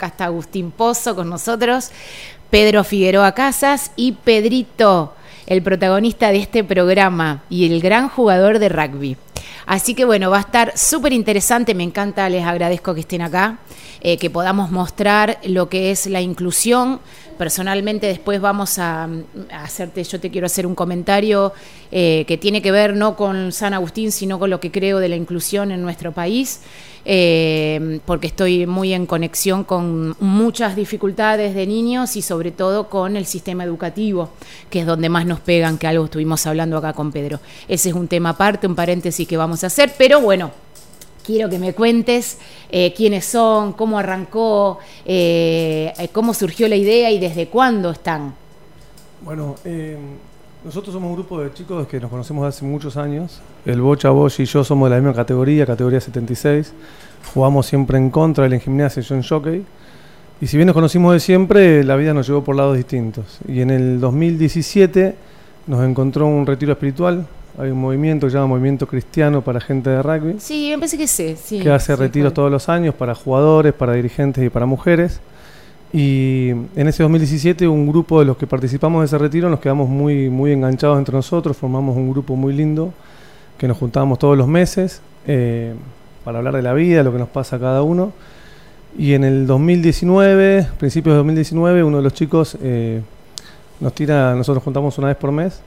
Acá está Agustín Pozo con nosotros, Pedro Figueroa Casas y Pedrito, el protagonista de este programa y el gran jugador de rugby. Así que bueno, va a estar súper interesante, me encanta, les agradezco que estén acá, eh, que podamos mostrar lo que es la inclusión. Personalmente después vamos a, hacerte, yo te quiero hacer un comentario eh, que tiene que ver no con San Agustín, sino con lo que creo de la inclusión en nuestro país. Eh, porque estoy muy en conexión con muchas dificultades de niños y sobre todo con el sistema educativo, que es donde más nos pegan, que algo estuvimos hablando acá con Pedro. Ese es un tema aparte, un paréntesis que vamos a hacer, pero bueno, quiero que me cuentes eh, quiénes son, cómo arrancó, eh, cómo surgió la idea y desde cuándo están. Bueno, nosotros somos un grupo de chicos que nos conocemos hace muchos años. El Bocha, Bosch y yo somos de la misma categoría, categoría 76. Jugamos siempre en contra de la gimnasia John Jockey. Y si bien nos conocimos de siempre, la vida nos llevó por lados distintos. Y en el 2017 nos encontró un retiro espiritual. Hay un movimiento que se llama Movimiento Cristiano para Gente de Rugby. Sí, me parece que sí. sí que hace sí, retiros con- todos los años para jugadores, para dirigentes y para mujeres. Y en ese 2017 un grupo de los que participamos de ese retiro nos quedamos muy, muy enganchados entre nosotros, formamos un grupo muy lindo que nos juntábamos todos los meses eh, para hablar de la vida, lo que nos pasa a cada uno. Y en el 2019, principios de 2019, uno de los chicos eh, nos tira, nosotros juntamos una vez por mes,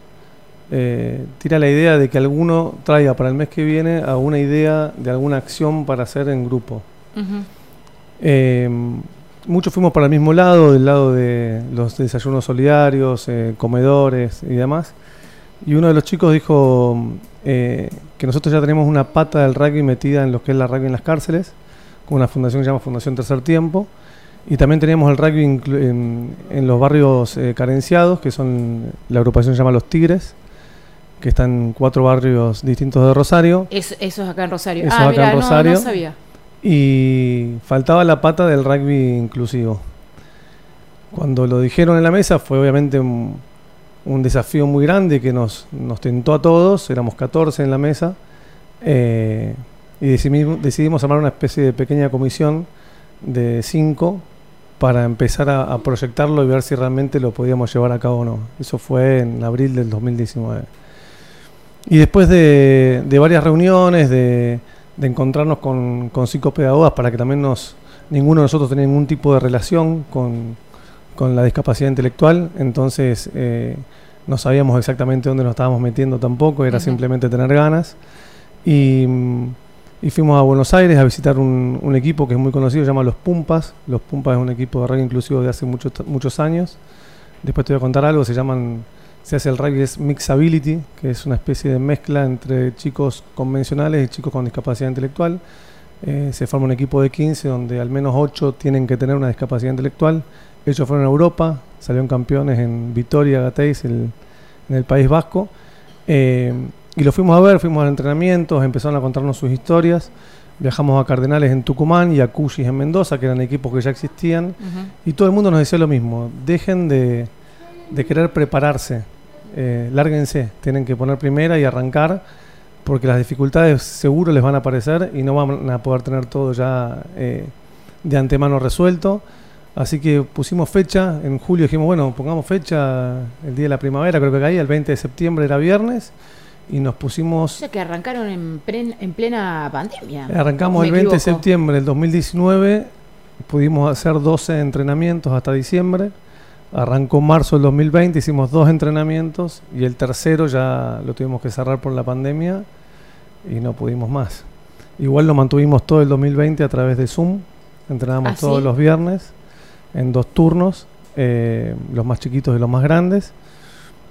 eh, tira la idea de que alguno traiga para el mes que viene alguna idea de alguna acción para hacer en grupo. Muchos fuimos para el mismo lado, del lado de los desayunos solidarios, eh, comedores y demás. Y uno de los chicos dijo eh, que nosotros ya tenemos una pata del rugby metida en lo que es la rugby en las cárceles, con una fundación que se llama Fundación Tercer Tiempo. Y también teníamos el rugby en, en los barrios eh, carenciados, que son la agrupación se llama Los Tigres, que están en cuatro barrios distintos de Rosario. Eso, eso es acá en Rosario. Eso ah, acá en mira, no-. No, sabía. Y faltaba la pata del rugby inclusivo. Cuando lo dijeron en la mesa fue obviamente un, desafío muy grande que nos, nos tentó a todos, éramos 14 en la mesa, eh, y decidimos, decidimos armar una especie de pequeña comisión de 5 para empezar a, a proyectarlo y ver si realmente lo podíamos llevar a cabo o no. Eso fue en abril del 2019. Y después de, de varias reuniones, de, de encontrarnos con, con psicopedagogas para que también nos, ninguno de nosotros tenía ningún tipo de relación con, con la discapacidad intelectual, entonces eh, no sabíamos exactamente dónde nos estábamos metiendo tampoco, era simplemente tener ganas. Y, y fuimos a Buenos Aires a visitar un, un equipo que es muy conocido, se llama Los Pumpas. Los Pumpas es un equipo de rugby inclusivo de hace muchos muchos años. Después te voy a contar algo, se llaman, se hace el rugby es Mixability, que es una especie de mezcla entre chicos convencionales y chicos con discapacidad intelectual. Eh, se forma un equipo de 15 donde al menos 8 tienen que tener una discapacidad intelectual. Ellos fueron a Europa, salieron campeones en Vitoria, Gasteiz, en el País Vasco. Eh, y lo fuimos a ver, fuimos a entrenamientos, empezaron a contarnos sus historias. Viajamos a Cardenales en Tucumán y a Cuyis en Mendoza, que eran equipos que ya existían. Ujú. Y todo el mundo nos decía lo mismo, dejen de, de querer prepararse, eh, lárguense, tienen que poner primera y arrancar, porque las dificultades seguro les van a aparecer y no van a poder tener todo ya eh, de antemano resuelto. Así que pusimos fecha, en julio dijimos, bueno, pongamos fecha el día de la primavera, creo que caía, el 20 de septiembre era viernes, y nos O pusimos sea que arrancaron en, plen- en plena pandemia. Arrancamos ¿O el 20 de septiembre del 2019, pudimos hacer 12 entrenamientos hasta diciembre. Arrancó marzo del 2020, hicimos dos entrenamientos y el tercero ya lo tuvimos que cerrar por la pandemia y no pudimos más. Igual lo mantuvimos todo el 2020 a través de Zoom, entrenábamos ¿Ah, todos sí? los viernes en dos turnos, eh, los más chiquitos y los más grandes.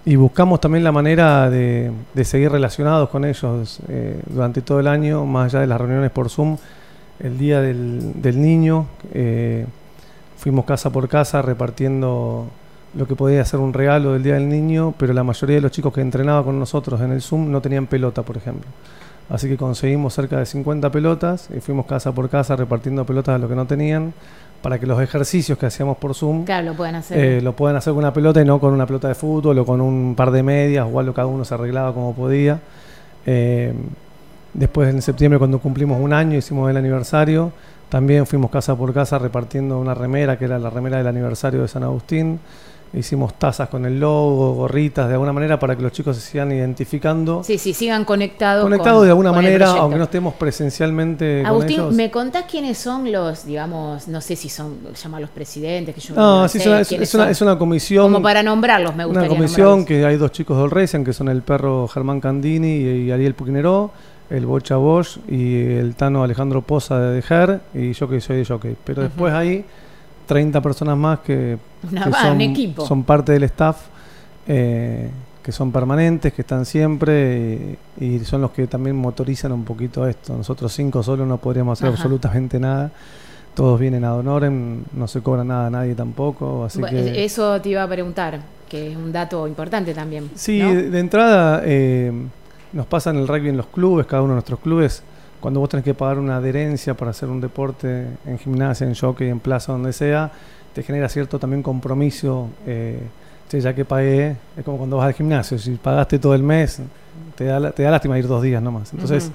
Y buscamos también la manera de, de seguir relacionados con ellos eh, durante todo el año, más allá de las reuniones por Zoom. El día del, del niño, eh, fuimos casa por casa repartiendo lo que podía ser un regalo del día del niño, pero la mayoría de los chicos que entrenaba con nosotros en el Zoom no tenían pelota, por ejemplo. Así que conseguimos cerca de 50 pelotas y fuimos casa por casa repartiendo pelotas a los que no tenían para que los ejercicios que hacíamos por Zoom Claro, lo pueden hacer. eh, lo pueden hacer con una pelota y no con una pelota de fútbol o con un par de medias, o algo cada uno se arreglaba como podía. Eh, después en septiembre cuando cumplimos un año hicimos el aniversario, También fuimos casa por casa repartiendo una remera, que era la remera del aniversario de San Agustín. Hicimos tazas con el logo, gorritas, de alguna manera para que los chicos se sigan identificando. Sí, sí, sigan conectados. Conectados de alguna manera, aunque no estemos presencialmente. Agustín, con ellos. ¿me contás quiénes son los, digamos, no sé si son, llaman los presidentes? Que yo no, no sí, sé, es, una, es, quiénes una, son? es una comisión. Como para nombrarlos, me gustaría Una comisión nombrarlos. que hay dos chicos del Racing, que son el perro Germán Candini y, y Ariel Puquineró, el Bocha Bosch y el Tano Alejandro Poza de Dejer, y yo que soy de Jockey. Pero después hay 30 personas más que, Una que va- son, un equipo. son parte del staff, eh, que son permanentes, que están siempre y, y son los que también motorizan un poquito esto. Nosotros cinco solos no podríamos hacer Ajá. absolutamente nada. Todos vienen ad honorem, no se cobra nada a nadie tampoco, así Bueno, que... Eso te iba a preguntar, que es un dato importante también. Sí, ¿no? de, de entrada eh, nos pasa en el rugby en los clubes, cada uno de nuestros clubes, cuando vos tenés que pagar una adherencia para hacer un deporte en gimnasia, en jockey, en plaza, donde sea, te genera cierto también compromiso. Eh, che, ya que pagué, es como cuando vas al gimnasio, si pagaste todo el mes, te da, te da lástima ir dos días nomás. Entonces,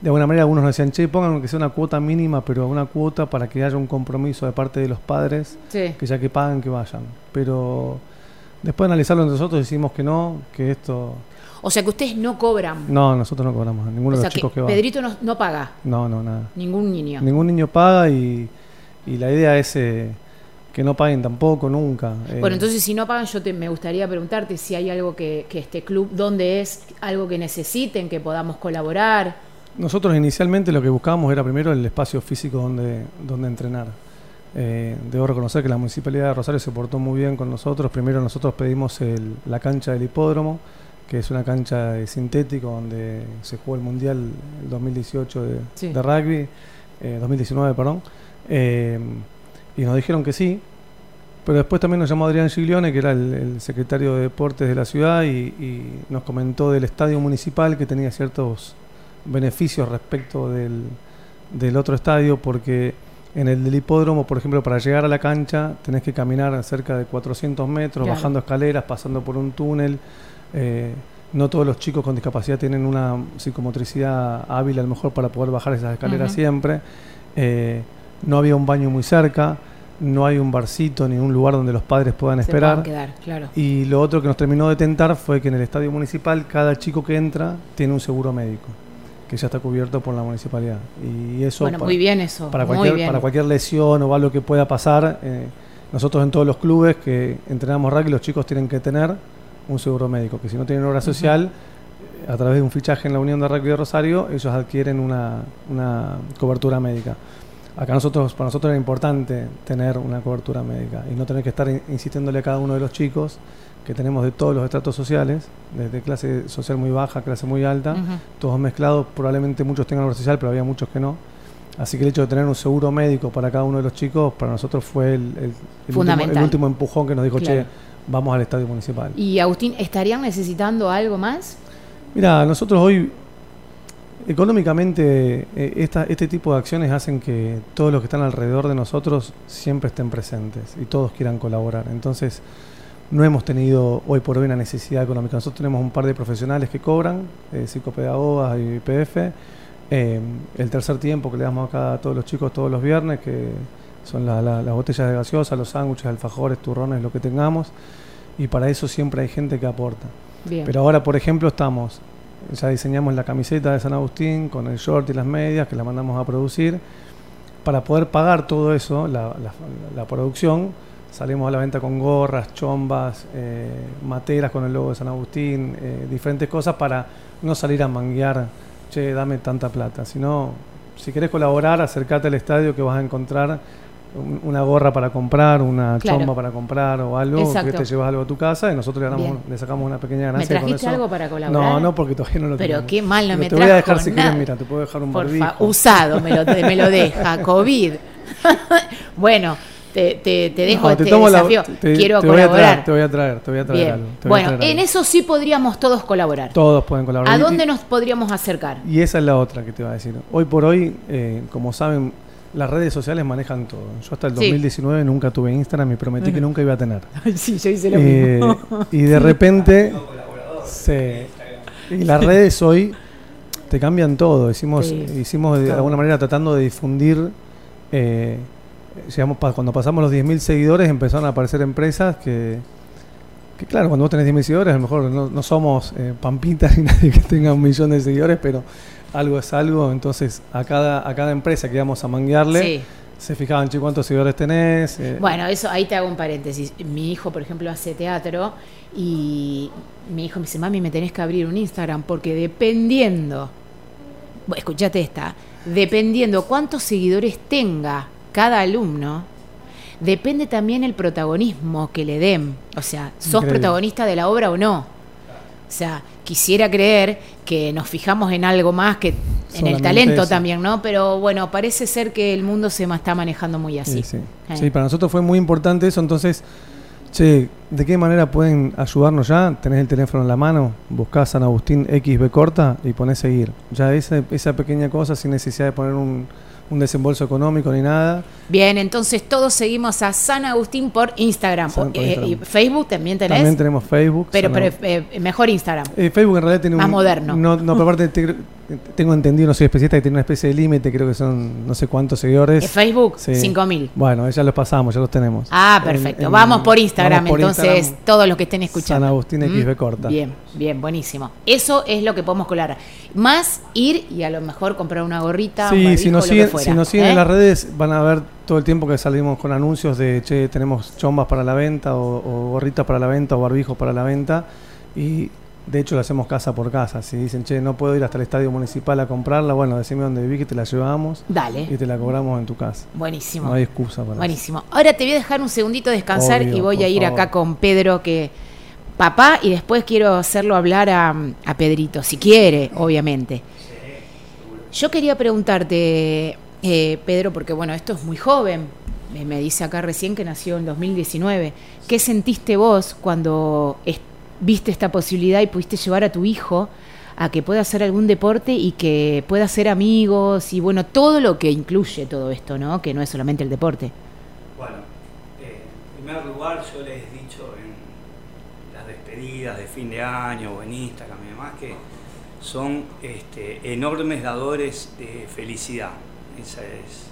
de alguna manera algunos nos decían, che, pongan que sea una cuota mínima, pero una cuota para que haya un compromiso de parte de los padres Sí. que ya que pagan que vayan. Pero después de analizarlo entre nosotros decimos que no, que esto... O sea que ustedes no cobran. No, nosotros no cobramos ninguno o de los que chicos que, van. Pedrito no, no paga, No, no, nada. ningún niño. Ningún niño paga y, y la idea es eh, que no paguen tampoco, nunca. Eh, Bueno, entonces si no pagan, yo te, me gustaría preguntarte si hay algo que, que este club, dónde es, algo que necesiten, que podamos colaborar. Nosotros inicialmente lo que buscábamos era primero el espacio físico donde, donde entrenar. Eh, debo reconocer que la Municipalidad de Rosario se portó muy bien con nosotros. Primero nosotros pedimos el- la cancha del hipódromo, que es una cancha de sintético donde se jugó el Mundial el 2018 de, Sí. de rugby, eh, 2019, perdón. Y nos dijeron que sí. Pero después también nos llamó Adrián Giglione, que era el, el secretario de Deportes de la ciudad, y, y nos comentó del estadio municipal que tenía ciertos beneficios respecto del, del otro estadio, porque en el del hipódromo, por ejemplo, para llegar a la cancha tenés que caminar cerca de 400 metros, Claro. bajando escaleras, pasando por un túnel. eh, no todos los chicos con discapacidad tienen una psicomotricidad hábil a lo mejor para poder bajar esas escaleras siempre. Eh, no había un baño muy cerca, no hay un barcito ni un lugar donde los padres puedan Se esperar. puedan quedar, claro. Y lo otro que nos terminó de tentar fue que en el estadio municipal cada chico que entra tiene un seguro médico, que ya está cubierto por la municipalidad. Y eso Bueno, pa- muy bien eso. para, muy cualquier, bien. para cualquier lesión o algo que pueda pasar, eh, nosotros en todos los clubes que entrenamos rugby, los chicos tienen que tener un seguro médico, que si no tienen obra social, eh, a través de un fichaje en la Unión de Rugby de Rosario, ellos adquieren una, una cobertura médica. Acá nosotros, para nosotros era importante tener una cobertura médica y no tener que estar in- insistiéndole a cada uno de los chicos que tenemos de todos los estratos sociales, desde clase social muy baja, clase muy alta, todos mezclados, probablemente muchos tengan obra social, pero había muchos que no. Así que el hecho de tener un seguro médico para cada uno de los chicos, para nosotros fue el, el- el último, Fundamental. el último empujón que nos dijo, Claro. che, vamos al estadio municipal. Y Agustín, ¿estarían necesitando algo más? Mira, nosotros hoy, económicamente, eh, esta- este tipo de acciones hacen que todos los que están alrededor de nosotros siempre estén presentes y todos quieran colaborar. Entonces, no hemos tenido hoy por hoy una necesidad económica. Nosotros tenemos un par de profesionales que cobran, eh, psicopedagogas y PF. Eh, el tercer tiempo que le damos acá a todos los chicos todos los viernes, que son la- la- las botellas de gaseosa, los sándwiches, alfajores, turrones, lo que tengamos. Y para eso siempre hay gente que aporta. Bien. Pero ahora, por ejemplo, estamos, ya diseñamos la camiseta de San Agustín con el short y las medias que la mandamos a producir. Para poder pagar todo eso, la, la- producción, salimos a la venta con gorras, chombas, eh, materas con el logo de San Agustín, eh, diferentes cosas para no salir a manguear, che, dame tanta plata. Sino, si querés colaborar, acercate al estadio que vas a encontrar una gorra para comprar, una Claro. chomba para comprar o algo, Exacto. que te llevas algo a tu casa y nosotros le, sacamos una pequeña ¿Me ganancia. con trajiste eso. algo para colaborar? No, no, porque todavía no lo Pero tenemos. qué mal, no Pero me Te voy a dejar si nada. quieres, mira, te puedo dejar un barbijo. usado me lo, me lo deja, COVID. bueno, te, te, te dejo No, te este tomo la- desafío. te- Quiero voy colaborar. traer, te voy a traer, te voy a traer Bien. algo, voy a Bueno, traer en algo. eso sí podríamos todos colaborar. Todos pueden colaborar. ¿A dónde y- nos podríamos acercar? Y esa es la otra que te iba a decir. Hoy por hoy, eh, como saben, las redes sociales manejan todo. Yo hasta el Sí. 2019 nunca tuve Instagram y prometí que nunca iba a tener. sí, yo hice Eh, y de repente, se- y las redes hoy te cambian todo. Hicimos, Sí, hicimos de alguna manera tratando de difundir eh, llegamos cuando pasamos los 10.000 seguidores empezaron a aparecer empresas que, que claro, cuando vos tenés 10.000 seguidores, a lo mejor no, somos eh, pampitas ni nadie que tenga un millón de seguidores, pero algo es algo. Entonces, a cada, a cada empresa que íbamos a manguearle, se fijaban, che, ¿cuántos seguidores tenés? Eh, bueno, eso ahí te hago un paréntesis. Mi hijo, por ejemplo, hace teatro y mi hijo me dice, mami, me tenés que abrir un Instagram porque dependiendo, bueno, escuchate esta, dependiendo cuántos seguidores tenga cada alumno, depende también el protagonismo que le den. O sea, ¿sos protagonista de la obra o no? O sea, quisiera creer que nos fijamos en algo más que en el talento también, ¿no? Pero bueno, parece ser que el mundo se está manejando muy así. Sí, sí. para nosotros fue muy importante eso, entonces, che, ¿de qué manera pueden ayudarnos ya? Tenés el teléfono en la mano, buscás San Agustín XB corta y ponés seguir. Ya esa, esa pequeña cosa sin necesidad de poner un un desembolso económico ni nada. Bien, entonces todos seguimos a San Agustín por Instagram. Eh, y Facebook también tenés. También tenemos Facebook. Pero, eh, mejor Instagram. Eh, Facebook en realidad tiene Más moderno. No, no, pero aparte tengo entendido, no soy especialista, que tiene una especie de límite, creo que son no sé cuántos seguidores. Facebook? Sí. 5.000. Bueno, ya los pasamos, ya los tenemos. Ah, perfecto. vamos por Instagram, entonces, todos los que estén escuchando. San Agustín XB corta. Bien, bien, buenísimo. Eso es lo que podemos colar. Más ir y a lo mejor comprar una gorrita, sí, si nos siguen, Si nos siguen en ¿eh? las redes, van a ver todo el tiempo que salimos con anuncios de, che, tenemos chombas para la venta, o, o gorritas para la venta, o barbijos para la venta. Y de hecho, lo hacemos casa por casa. Si dicen, che, no puedo ir hasta el estadio municipal a comprarla, bueno, decime dónde viví que te la llevamos. Dale. Y te la cobramos en tu casa. Buenísimo. No hay excusa para Buenísimo. Ahora te voy a dejar un segundito descansar y voy a ir acá con Pedro, que papá, y después quiero hacerlo hablar a, Pedrito, si quiere, obviamente. Yo quería preguntarte, eh, Pedro, porque bueno, esto es muy joven. Me dice acá recién que nació en 2019. ¿Qué sentiste vos cuando viste esta posibilidad y pudiste llevar a tu hijo a que pueda hacer algún deporte y que pueda hacer amigos y bueno, todo lo que incluye todo esto, ¿no? Que no es solamente el deporte. Bueno, eh, en primer lugar yo les he dicho en las despedidas de fin de año o en Instagram y demás que son este, enormes dadores de felicidad. Esa es,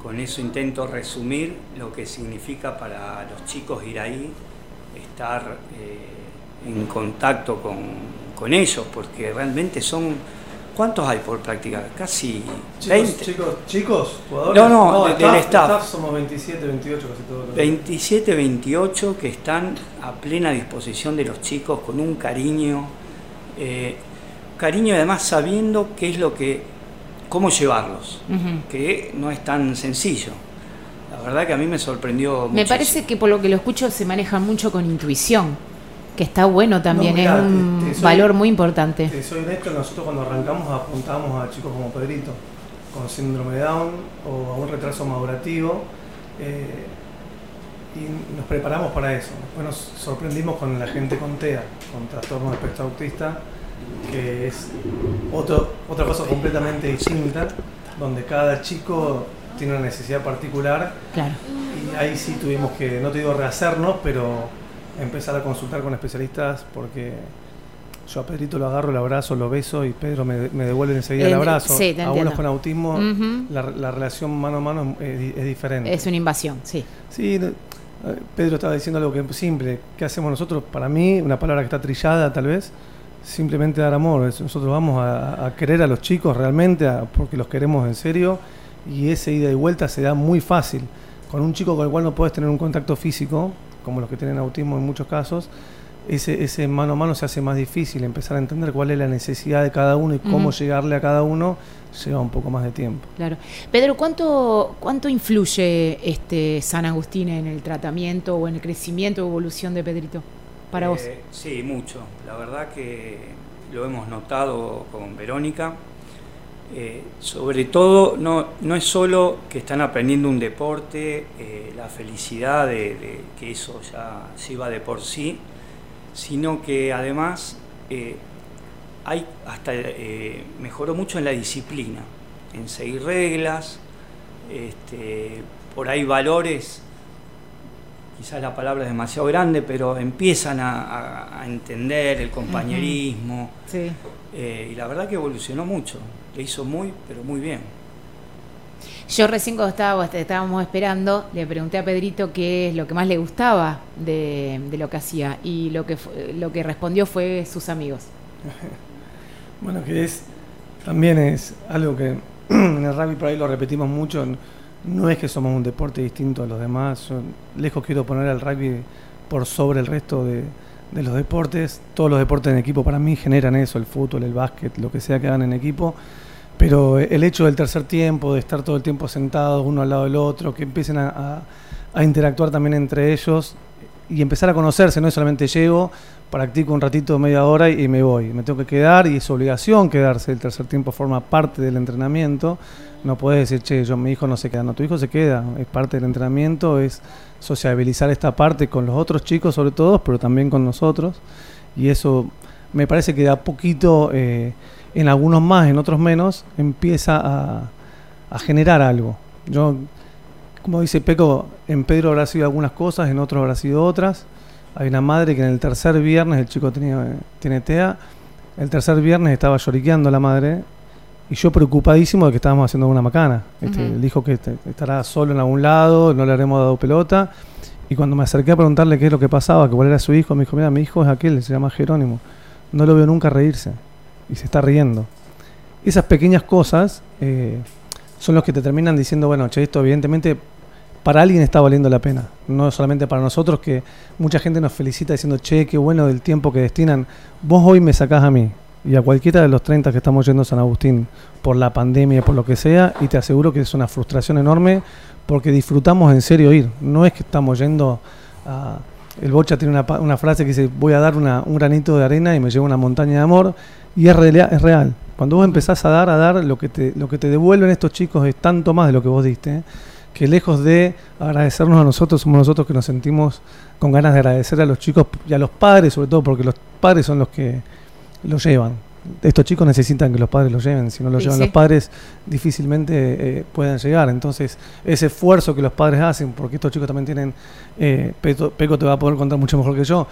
con eso intento resumir lo que significa para los chicos ir ahí estar eh, en contacto con, ellos, porque realmente son... ¿Cuántos hay por practicar? Casi chicos, 20. Chicos, chicos, jugadores. No, no, del staff, somos 27, 28 casi todos. 27, 28 que están a plena disposición de los chicos con un cariño, eh, cariño además sabiendo qué es lo que, cómo llevarlos, que no es tan sencillo. La verdad que a mí me sorprendió Me parece que por lo que lo escucho se maneja mucho con intuición, que está bueno también, es un valor muy importante. soy honesto, nosotros cuando arrancamos apuntamos a chicos como Pedrito, con síndrome de Down o a un retraso madurativo, eh, y nos preparamos para eso. Después nos sorprendimos con la gente con TEA, con trastorno de espectro autista, que es otro, otra cosa completamente distinta, donde cada chico tiene una necesidad particular. Claro. Y ahí sí tuvimos que, no te digo rehacernos, pero empezar a consultar con especialistas porque yo a Pedrito lo agarro, el abrazo, lo beso y Pedro me, devuelve enseguida el, abrazo. Sí, a unos con autismo la, relación mano a mano es, diferente. Es una invasión, sí. Sí, Pedro estaba diciendo algo que es simple. ¿Qué hacemos nosotros? Para mí, una palabra que está trillada tal vez, simplemente dar amor. Nosotros vamos a, querer a los chicos realmente porque los queremos en serio y ese ida y vuelta se da muy fácil. Con un chico con el cual no puedes tener un contacto físico, como los que tienen autismo en muchos casos, ese, ese mano a mano se hace más difícil, empezar a entender cuál es la necesidad de cada uno y cómo llegarle a cada uno lleva un poco más de tiempo. Claro. Pedro, ¿cuánto, cuánto influye este San Agustín en el tratamiento o en el crecimiento o evolución de Pedrito para vos? Eh, sí, mucho. La verdad que lo hemos notado con Verónica eh, sobre todo, no, no, es solo que están aprendiendo un deporte, eh, la felicidad de, que eso ya va de por sí, sino que además eh, hay hasta mejoró mucho en la disciplina, en seguir reglas, este, por ahí valores, quizás la palabra es demasiado grande, pero empiezan a, entender el compañerismo. Y la verdad que evolucionó mucho le hizo muy, pero muy bien. Yo recién cuando estaba, estábamos esperando, le pregunté a Pedrito qué es lo que más le gustaba de, de lo que hacía y lo que, lo que respondió fue sus amigos. Bueno, que es también es algo que en el rugby por ahí lo repetimos mucho. No es que somos un deporte distinto a los demás. Yo lejos quiero poner al rugby por sobre el resto de, de los deportes. Todos los deportes en equipo para mí generan eso, el fútbol, el básquet, lo que sea que hagan en equipo. Pero el hecho del tercer tiempo, de estar todo el tiempo sentados uno al lado del otro, que empiecen a, a interactuar también entre ellos y empezar a conocerse, no es solamente llego, practico un ratito, media hora y me voy. Me tengo que quedar y es obligación quedarse. El tercer tiempo forma parte del entrenamiento. No puedes decir, che, yo, mi hijo no se queda. No, tu hijo se queda. Es parte del entrenamiento, es sociabilizar esta parte con los otros chicos, sobre todo, pero también con nosotros. Y eso me parece que de a poquito, eh, en algunos más, en otros menos, empieza a, generar algo. Yo, como dice Peco, en Pedro habrá sido algunas cosas, en otros habrá sido otras hay una madre que en el tercer viernes, el chico tenía, tiene TEA, el tercer viernes estaba lloriqueando la madre y yo preocupadísimo de que estábamos haciendo una macana. Este, Él dijo que estará solo en algún lado, no le haremos dado pelota. Y cuando me acerqué a preguntarle qué es lo que pasaba, que cuál era su hijo, me dijo, mira, mi hijo es aquel, se llama Jerónimo. No lo veo nunca reírse. Y se está riendo. Esas pequeñas cosas eh, son los que te terminan diciendo, bueno, che, esto evidentemente para alguien está valiendo la pena. No solamente para nosotros, que mucha gente nos felicita diciendo, che, qué bueno del tiempo que destinan. Vos hoy me sacás a mí y a cualquiera de los 30 que estamos yendo a San Agustín por la pandemia, por lo que sea, y te aseguro que es una frustración enorme porque disfrutamos en serio ir. No es que estamos yendo a... El Bocha tiene una, una frase que dice, voy a dar una, un granito de arena y me llevo una montaña de amor, y es, es real. Cuando vos empezás a dar, a dar, lo que, te, lo que te devuelven estos chicos es tanto más de lo que vos diste. ¿eh? que lejos de agradecernos a nosotros, somos nosotros que nos sentimos con ganas de agradecer a los chicos y a los padres, sobre todo porque los padres son los que los llevan. Estos chicos necesitan que los padres los lleven, si no los llevan los padres difícilmente eh, pueden llegar. Entonces, ese esfuerzo que los padres hacen, porque estos chicos también tienen, eh, Peco te va a poder contar mucho mejor que yo,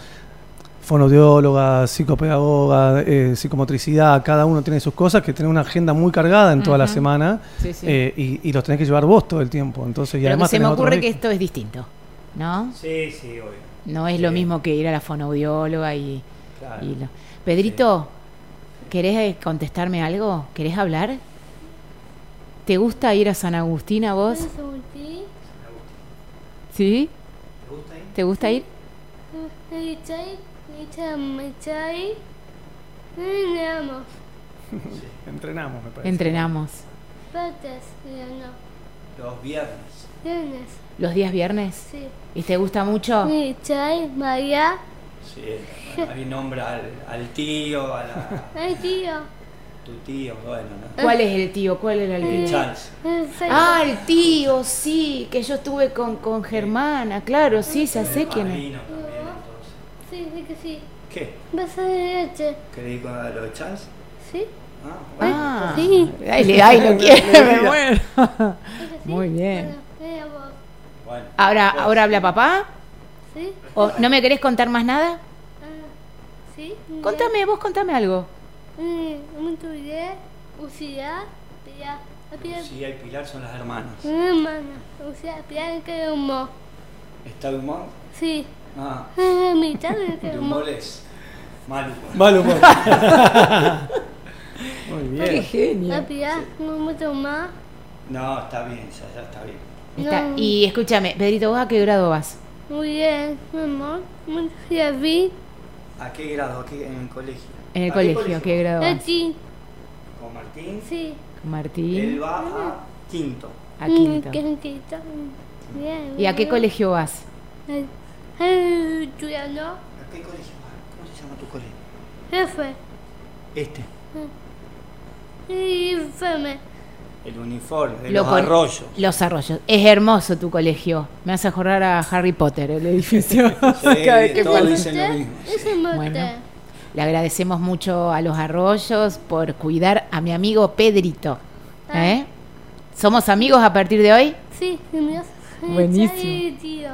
fonodióloga, psicopedagoga, eh, psicomotricidad, cada uno tiene sus cosas, que tiene una agenda muy cargada en toda la semana eh, y, los tenés que llevar vos todo el tiempo. Entonces, y además se me ocurre que esto es distinto, ¿no? Sí, sí, obvio. No es lo mismo que ir a la fonaudióloga y... Pedrito, ¿querés contestarme algo? ¿Querés hablar? ¿Te gusta ir a San Agustín a vos? ¿Sí? ¿Te gusta ir? Entrenamos. entrenamos, me parece. Entrenamos. Los viernes. Viernes. ¿Los días viernes? Sí. ¿Y te gusta mucho? Sí, María. Sí, ahí nombra al, al tío, a la... Al tío. Tu tío, bueno, ¿no? ¿Cuál es el tío? ¿Cuál era el tío? Charles. Ah, el tío, sí, que yo estuve con, con Germana, claro, sí, se hace quién es. Sí, sí que sí. ¿Qué? Vas a leche. ¿Querés ir con lo de Charles? Sí. Ah, bueno. Ah, sí. Ay, ay, lo quiere, me muero. Muy bien. Bueno, Ahora, ahora habla papá. ¿Sí? ¿O no me querés contar más nada? Ah, ¿Sí? Contame, vos contame algo. Muito bien. Lucía, Pilar. Lucía y Pilar son las hermanas. Hermana. Lucía, Pilar, ¿qué humor? ¿Está de humor? Sí. Ah. Mitad de ¿De humor es? Mal humor. Mal humor. Muy bien. Qué genio. La Pilar, no mucho más. No, está bien, ya, ya está bien. Está- No. Y escúchame, Pedrito, ¿vos a qué grado vas? Muy bien, mi amor. Mucho bien. ¿A qué grado? ¿A qué, en el colegio? En el ¿A qué colegio, ¿a qué grado vas? Aquí. Con Martín. Sí. Martín, Él va a quinto. a quinto. Quinto. Bien. ¿Y a qué colegio vas? Estudiando. ¿A qué colegio va? ¿Cómo se llama tu colegio? Jefe. Este. Y Feme. El uniforme de Lo los con- arroyos. Los arroyos. Es hermoso tu colegio. Me hace acordar a Harry Potter, el edificio. Sí, Cada vez que todos dicen lo mismo. sí. Bueno. Le agradecemos mucho a los arroyos por cuidar a mi amigo Pedrito. Ah. ¿Eh? ¿Somos amigos a partir de hoy? Sí, me Buenísimo. Y tío.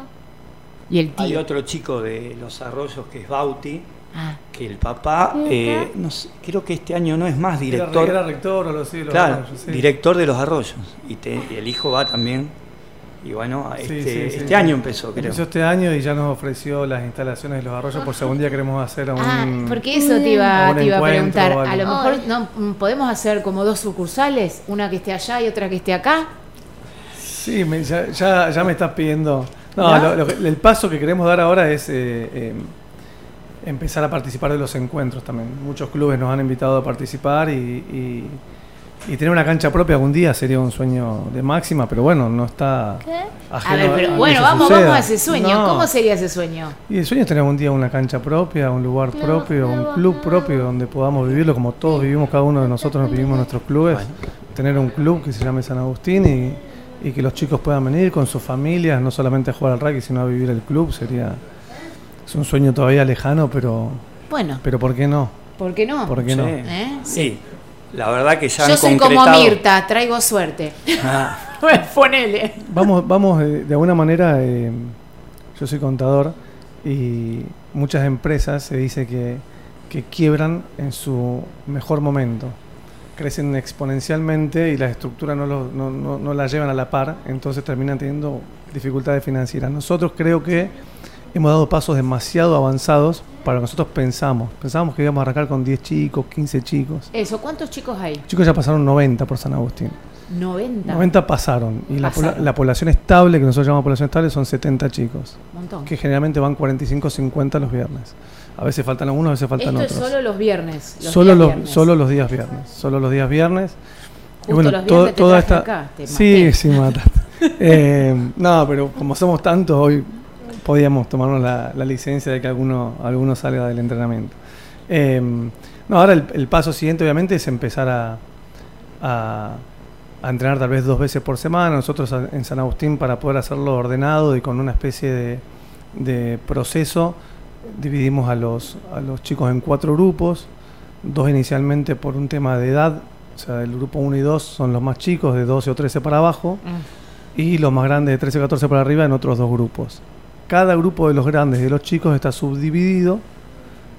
El Hay tío. otro chico de los arroyos que es Bauti, Ah. que el papá, eh, no sé, creo que este año no es más director, Era, rector o lo sí, lo claro, arroyos, sí. director de los arroyos, y, te- y el hijo va también, y bueno, este, sí, sí. este año empezó, creo. Empezó este año y ya nos ofreció las instalaciones de los arroyos por algún día queremos hacer un... Ah, porque eso te iba, te iba a preguntar. A lo mejor no mm, podemos hacer como dos sucursales, una que esté allá y otra que esté acá. Sí, me- ya, ya, ya me estás pidiendo... No, ¿No? lo- lo que- el paso que queremos dar ahora es eh, eh, empezar a participar de los encuentros también. Muchos clubes nos han invitado a participar y, y- y tener una cancha propia algún día sería un sueño de máxima, pero bueno, no está... ¿Qué? A ver, pero bueno, vamos, suceda. vamos a ese sueño. No. ¿Cómo sería ese sueño? Y el sueño es tener algún día una cancha propia, un lugar No, propio, un club no. propio donde podamos vivirlo como todos vivimos, cada uno de nosotros nos vivimos nuestros clubes. Bueno. Tener un club que se llame San Agustín y, y que los chicos puedan venir con sus familias, no solamente a jugar al rugby, sino a vivir el club. Sería es un sueño todavía lejano, pero, Bueno, pero ¿por qué no? ¿por qué no? ¿Por qué Sí. no? ¿Eh? Sí, la verdad que ya Yo han soy como Mirta, traigo suerte. Ah, Ponele. Vamos, vamos eh, de alguna manera, eh, yo soy contador y muchas empresas se dice que, que quiebran en su mejor momento. Crecen exponencialmente y la estructura no, lo- no, no- no la llevan a la par, entonces terminan teniendo dificultades financieras. Nosotros creo que hemos dado pasos demasiado avanzados para lo que nosotros pensamos. Pensábamos que íbamos a arrancar con 10 chicos, 15 chicos. Eso, ¿cuántos chicos hay? Chicos ya pasaron 90 por San Agustín. 90. 90 pasaron. Y la, Pasaron. pobla- la población estable, que nosotros llamamos población estable, son 70 chicos. montón. Que generalmente van 45 50 los viernes. A veces faltan algunos, a veces faltan Esto es otros. solo los viernes. los solo, los, viernes. solo los días viernes. Solo los días viernes. Justo los viernes te traje acá, te sí, sí, mataste. Eh, no, pero como somos tantos, hoy podíamos tomarnos la, la licencia de que alguno, alguno salga del entrenamiento. Eh, no, ahora el, el paso siguiente, obviamente, es empezar a, a, a entrenar tal vez dos veces por semana. Nosotros a- en San Agustín, para poder hacerlo ordenado y con una especie de, de proceso, dividimos a los, a los chicos en cuatro grupos. Dos inicialmente por un tema de edad, o sea, el grupo 1 y 2 son los más chicos, de 12 o 13 para abajo, Mm. y los más grandes de 13 o 14 para arriba en otros dos grupos. Cada grupo de los grandes y de los chicos está subdividido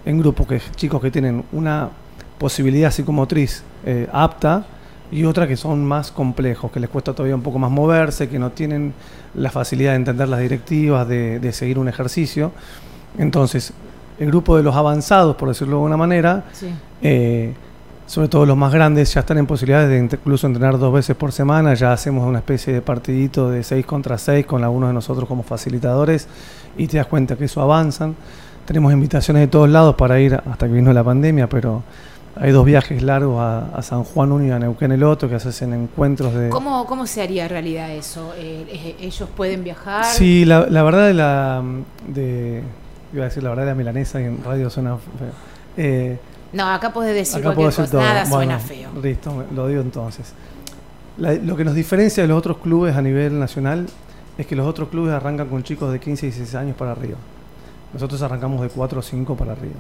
en grupos que chicos que tienen una posibilidad psicomotriz eh, apta y otra que son más complejos, que les cuesta todavía un poco más moverse, que no tienen la facilidad de entender las directivas, de, de seguir un ejercicio. Entonces, el grupo de los avanzados, por decirlo de alguna manera, Sí. eh, sobre todo los más grandes ya están en posibilidades de incluso entrenar dos veces por semana. Ya hacemos una especie de partidito de 6 contra 6 con algunos de nosotros como facilitadores y te das cuenta que eso avanzan. Tenemos invitaciones de todos lados para ir hasta que vino la pandemia, pero hay dos viajes largos a, a San Juan uno y a Neuquén el otro que se hacen encuentros de... ¿Cómo, ¿Cómo se haría realidad eso? Eh, eh, ¿Ellos pueden viajar? Sí, la, la verdad de la... De, iba a decir la verdad de la milanesa y en radio suena feo. Eh, No, acá podés decir Acá puedo decir cosa. todo. Nada suena Bueno, feo. Listo, lo digo entonces. La- lo que nos diferencia de los otros clubes a nivel nacional es que los otros clubes arrancan con chicos de 15 y 16 años para arriba. Nosotros arrancamos de 4 o 5 para arriba.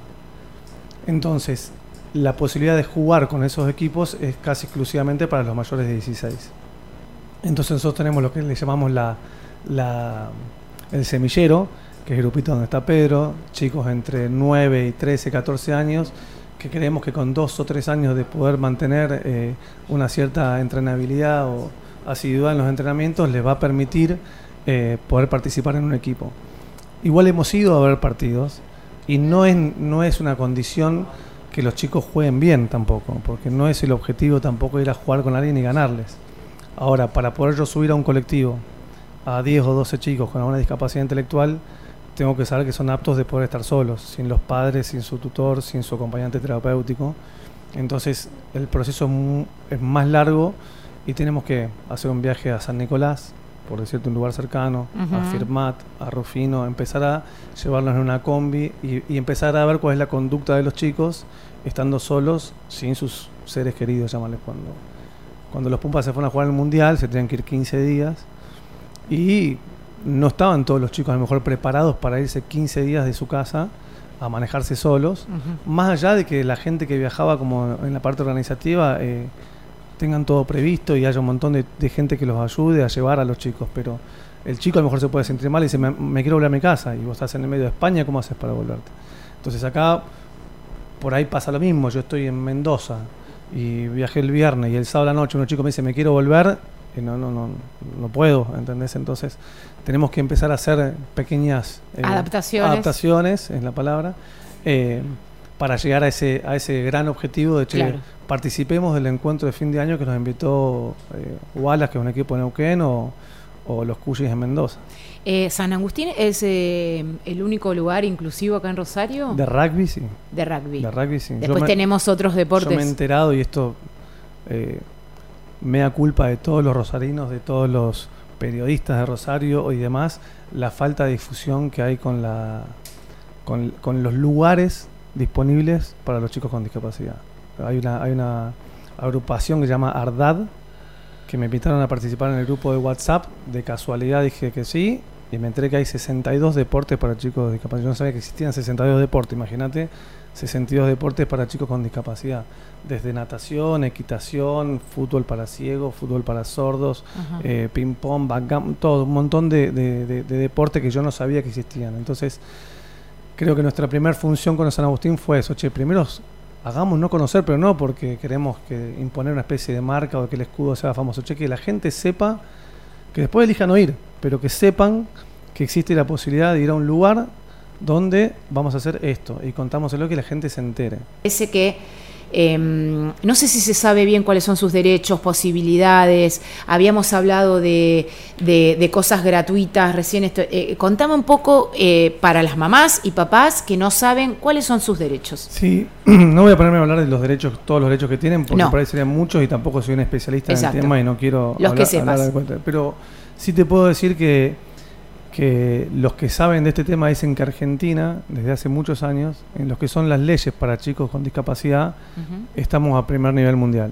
Entonces, la posibilidad de jugar con esos equipos es casi exclusivamente para los mayores de 16. Entonces nosotros tenemos lo que le llamamos la, la- el semillero, que es el grupito donde está Pedro, chicos entre 9 y 13, 14 años, que creemos que con dos o tres años de poder mantener eh, una cierta entrenabilidad o asiduidad en los entrenamientos les va a permitir eh, poder participar en un equipo. Igual hemos ido a ver partidos y no es, no es una condición que los chicos jueguen bien tampoco, porque no es el objetivo tampoco ir a jugar con alguien y ganarles. Ahora, para poder yo subir a un colectivo a 10 o 12 chicos con alguna discapacidad intelectual, tengo que saber que son aptos de poder estar solos, sin los padres, sin su tutor, sin su acompañante terapéutico. Entonces, el proceso es más largo y tenemos que hacer un viaje a San Nicolás, por decirte un lugar cercano, a. Firmat, a Rufino, empezar a llevarlos en una combi y, y empezar a ver cuál es la conducta de los chicos estando solos, sin sus seres queridos, llámales cuando. Cuando los Pumpas se fueron a jugar el Mundial, se tenían que ir 15 días y no estaban todos los chicos a lo mejor preparados para irse 15 días de su casa a manejarse solos, más allá de que la gente que viajaba como en la parte organizativa eh, tengan todo previsto y haya un montón de, de gente que los ayude a llevar a los chicos, pero el chico a lo mejor se puede sentir mal y dice, me, me quiero volver a mi casa y vos estás en el medio de España, ¿cómo haces para volverte? Entonces acá por ahí pasa lo mismo. Yo estoy en Mendoza y viajé el viernes y el sábado a la noche un chico me dice, me quiero volver, y no, no, no, no puedo, ¿entendés? Entonces tenemos que empezar a hacer pequeñas eh, adaptaciones. adaptaciones, es la palabra, eh, para llegar a ese, a ese gran objetivo de que participemos del encuentro de fin de año que nos invitó eh, Wallace, que es un equipo de Neuquén, o, o los Cuyis en Mendoza. Eh, ¿San Agustín es eh, el único lugar inclusivo acá en Rosario? De rugby, sí. De rugby. De rugby, sí. Después tenemos otros deportes. Yo me he enterado y esto eh, me da culpa de todos los rosarinos, de todos los periodistas de Rosario y demás, la falta de difusión que hay con, la, con, con los lugares disponibles para los chicos con discapacidad. Hay una, hay una agrupación que se llama ARDAD, que me invitaron a participar en el grupo de WhatsApp. De casualidad dije que sí y me enteré que hay 62 deportes para chicos con discapacidad. Yo no sabía que existían 62 deportes, imagínate, 62 deportes para chicos con discapacidad. Desde natación, equitación, fútbol para ciegos, fútbol para sordos, eh, ping-pong, backgammon, todo, un montón de, de, deportes que yo no sabía que existían. Entonces, creo que nuestra primera función con San Agustín fue eso, che, primero hagamos no conocer, pero no porque queremos que imponer una especie de marca o que el escudo sea famoso, che, que la gente sepa, que después elijan oír, pero que sepan que existe la posibilidad de ir a un lugar donde vamos a hacer esto y contamos lo que la gente se entere. Ese que Em, no sé si se sabe bien cuáles son sus derechos, posibilidades. Habíamos hablado de, cosas gratuitas recién. Eh, contame un poco eh, para las mamás y papás que no saben cuáles son sus derechos. Sí, no voy a ponerme a hablar de los derechos, todos los derechos que tienen, porque no. por ahí serían muchos y tampoco soy un especialista en el tema y no quiero los que sepas. Pero sí te puedo decir que que los que saben de este tema dicen que Argentina, desde hace muchos años, en lo que son las leyes para chicos con discapacidad, estamos a primer nivel mundial.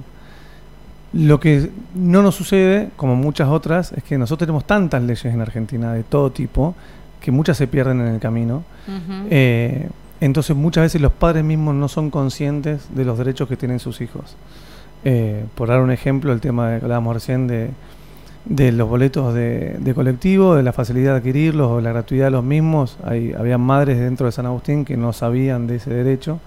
Lo que no nos sucede, como muchas otras, es que nosotros tenemos tantas leyes en Argentina de todo tipo, que muchas se pierden en el camino. Eh, entonces muchas veces los padres mismos no son conscientes de los derechos que tienen sus hijos. Eh, por dar un ejemplo, el tema que hablábamos recién de de los boletos de, colectivo, de la facilidad de adquirirlos o la gratuidad de los mismos. Hay, había madres dentro de San Agustín que no sabían de ese derecho.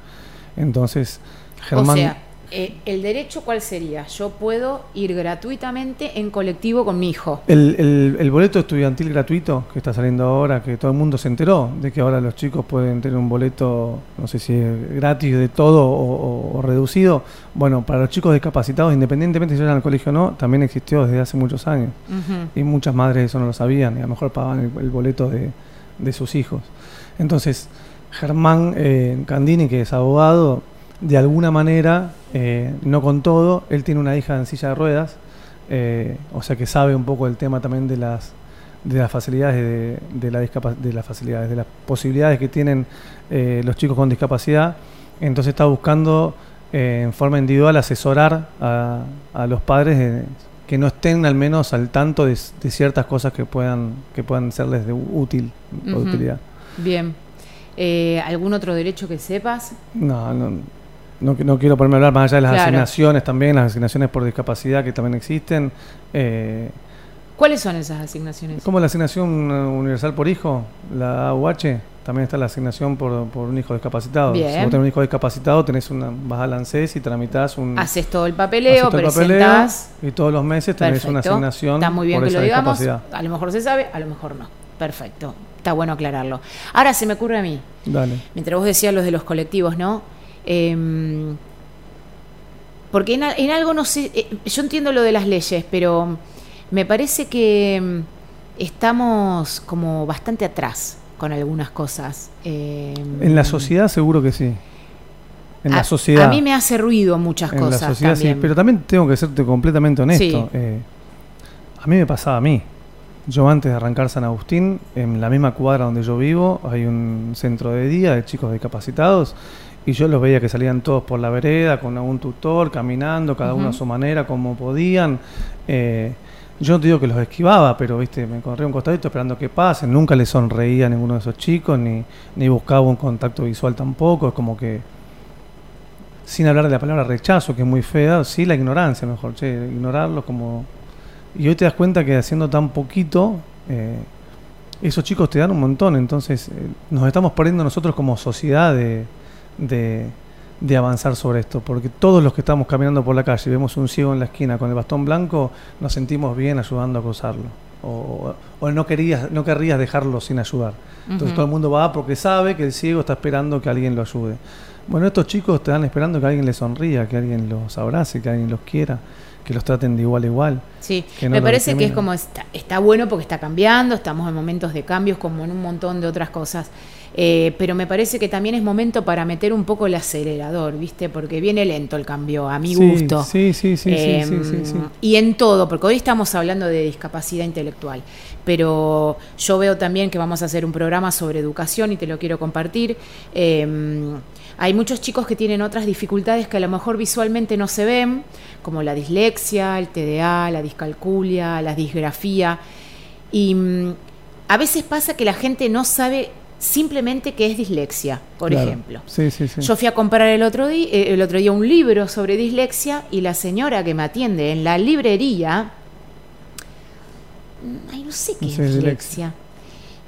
Entonces, Germán... Eh, ¿El derecho cuál sería? Yo puedo ir gratuitamente en colectivo con mi hijo. El, el, boleto estudiantil gratuito que está saliendo ahora, que todo el mundo se enteró de que ahora los chicos pueden tener un boleto, no sé si es gratis de todo o, reducido. Bueno, para los chicos discapacitados, independientemente si vayan al colegio o no, también existió desde hace muchos años. Y muchas madres eso no lo sabían y a lo mejor pagaban el, boleto de, de, sus hijos. Entonces, Germán eh, Candini, que es abogado, de alguna manera, eh, no con todo, él tiene una hija en silla de ruedas, eh, o sea que sabe un poco el tema también de las de las facilidades de, de la de las facilidades de las posibilidades que tienen eh, los chicos con discapacidad. Entonces está buscando en forma individual asesorar a, a los padres que no estén al menos al tanto de, ciertas cosas que puedan que puedan serles de útil o de utilidad. Bien. Algún otro derecho que sepas no, no no, no quiero ponerme a hablar más allá de las asignaciones también, las asignaciones por discapacidad que también existen. Eh, ¿Cuáles son esas asignaciones? Como la asignación universal por hijo, la AUH, también está la asignación por, un hijo discapacitado. Si vos tenés un hijo discapacitado, tenés una, vas al ANSES y tramitas un... Haces todo el papeleo, presentás... y todos los meses tenés una asignación Está muy bien que lo digamos, a lo mejor se sabe, a lo mejor no. Perfecto, está bueno aclararlo. Ahora se me ocurre a mí, Dale. mientras vos decías los de los colectivos, ¿no? Em, porque en, algo no sé, eh, yo entiendo lo de las leyes, pero me parece que em, estamos como bastante atrás con algunas cosas. Em, en la sociedad seguro que sí. En la sociedad. A mí me hace ruido muchas en cosas. La sociedad, Sí, pero también tengo que serte completamente honesto. Eh, a mí me pasaba a mí. Yo antes de arrancar San Agustín, en la misma cuadra donde yo vivo, hay un centro de día de chicos discapacitados y yo los veía que salían todos por la vereda con algún tutor, caminando, cada uno a su manera, como podían. Eh, yo no te digo que los esquivaba, pero viste, me corría un costadito esperando que pasen. Nunca le sonreía a ninguno de esos chicos, ni, ni buscaba un contacto visual tampoco. Es como que, sin hablar de la palabra rechazo, que es muy fea, sí la ignorancia, mejor, che, ignorarlos como. Y hoy te das cuenta que haciendo tan poquito, eh, esos chicos te dan un montón. Entonces, eh, nos estamos perdiendo nosotros como sociedad de de, de avanzar sobre esto, porque todos los que estamos caminando por la calle y vemos un ciego en la esquina con el bastón blanco, nos sentimos bien ayudando a acosarlo. O, o no, querías, no querrías dejarlo sin ayudar. Entonces todo el mundo va porque sabe que el ciego está esperando que alguien lo ayude. Bueno, estos chicos están esperando que alguien les sonría, que alguien los abrace, que alguien los quiera, que los traten de igual a igual. Sí, no me parece que es como está, está bueno porque está cambiando, estamos en momentos de cambios como en un montón de otras cosas. Eh, pero me parece que también es momento para meter un poco el acelerador, ¿viste? Porque viene lento el cambio, a mi Sí, gusto. Sí, sí, sí, sí, Eh, sí, sí, sí. Y en todo, porque hoy estamos hablando de discapacidad intelectual, pero yo veo también que vamos a hacer un programa sobre educación y te lo quiero compartir. Eh, hay muchos chicos que tienen otras dificultades que a lo mejor visualmente no se ven, como la dislexia, el TDA, la discalculia, la disgrafía. Y mm, a veces pasa que la gente no sabe simplemente qué es dislexia, por Claro. ejemplo. Sí, sí, sí. Yo fui a comprar el otro, día, el otro día un libro sobre dislexia y la señora que me atiende en la librería, mm, ay, no sé qué No es sé, es dislexia.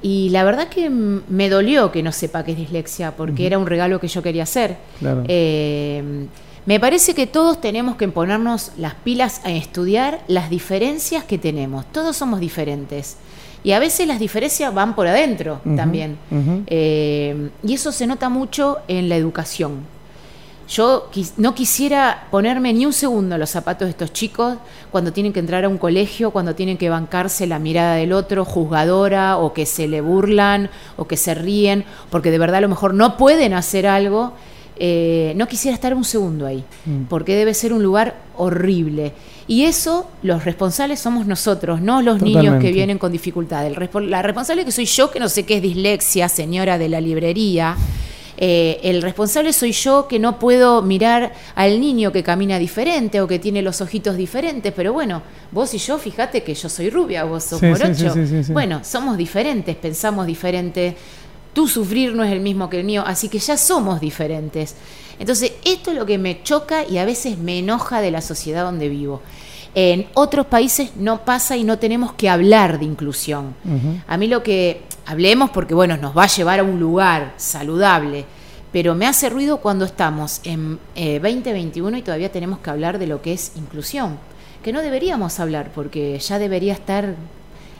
Y la verdad que me dolió que no sepa qué es dislexia, porque era un regalo que yo quería hacer. Claro. Eh, me parece que todos tenemos que ponernos las pilas a estudiar las diferencias que tenemos. Todos somos diferentes. Y a veces las diferencias van por adentro también. Eh, y eso se nota mucho en la educación. Yo no quisiera ponerme ni un segundo en los zapatos de estos chicos cuando tienen que entrar a un colegio, cuando tienen que bancarse la mirada del otro, juzgadora, o que se le burlan, o que se ríen, porque de verdad a lo mejor no pueden hacer algo. Eh, no quisiera estar un segundo ahí, Mm. porque debe ser un lugar horrible. Y eso, los responsables somos nosotros, no los niños que vienen con dificultad. El la responsable que soy yo, que no sé qué es dislexia, señora de la librería. Eh, el responsable soy yo que no puedo mirar al niño que camina diferente o que tiene los ojitos diferentes, pero bueno, vos y yo, fíjate que yo soy rubia, vos sos Sí, morocho. sí, sí. Bueno, somos diferentes, pensamos diferente, tu sufrir no es el mismo que el mío, así que ya somos diferentes. Entonces, esto es lo que me choca y a veces me enoja de la sociedad donde vivo. En otros países no pasa y no tenemos que hablar de inclusión. A mí lo que hablemos, porque bueno, nos va a llevar a un lugar saludable, pero me hace ruido cuando estamos en eh, 2021 y todavía tenemos que hablar de lo que es inclusión, que no deberíamos hablar porque ya debería estar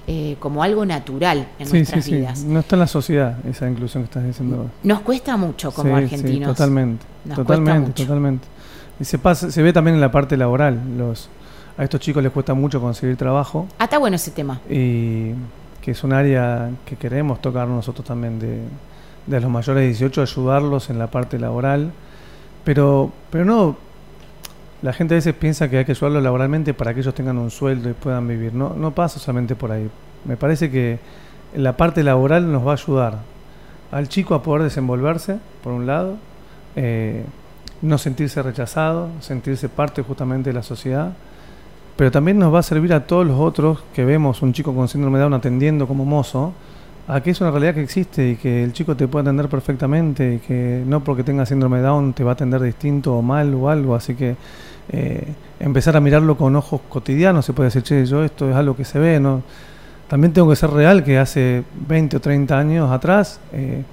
eh, como algo natural en Sí, nuestras sí. vidas. No está en la sociedad esa inclusión que estás diciendo. Nos cuesta mucho como argentinos. totalmente, Nos totalmente, totalmente. Y se pasa, se ve también en la parte laboral. Los, a estos chicos les cuesta mucho conseguir trabajo Ah, está bueno ese tema. y que es un área que queremos tocar nosotros también de, de los mayores de 18, ayudarlos en la parte laboral. Pero, pero no, la gente a veces piensa que hay que ayudarlos laboralmente para que ellos tengan un sueldo y puedan vivir. No, no pasa solamente por ahí. Me parece que la parte laboral nos va a ayudar al chico a poder desenvolverse, por un lado, eh, no sentirse rechazado, sentirse parte justamente de la sociedad, pero también nos va a servir a todos los otros que vemos un chico con síndrome de Down atendiendo como mozo, a que es una realidad que existe y que el chico te puede atender perfectamente y que no porque tenga síndrome de Down te va a atender distinto o mal o algo, así que eh, empezar a mirarlo con ojos cotidianos, se puede decir, che, yo esto es algo que se ve, ¿no? También tengo que ser real que hace 20 o 30 años atrás eh,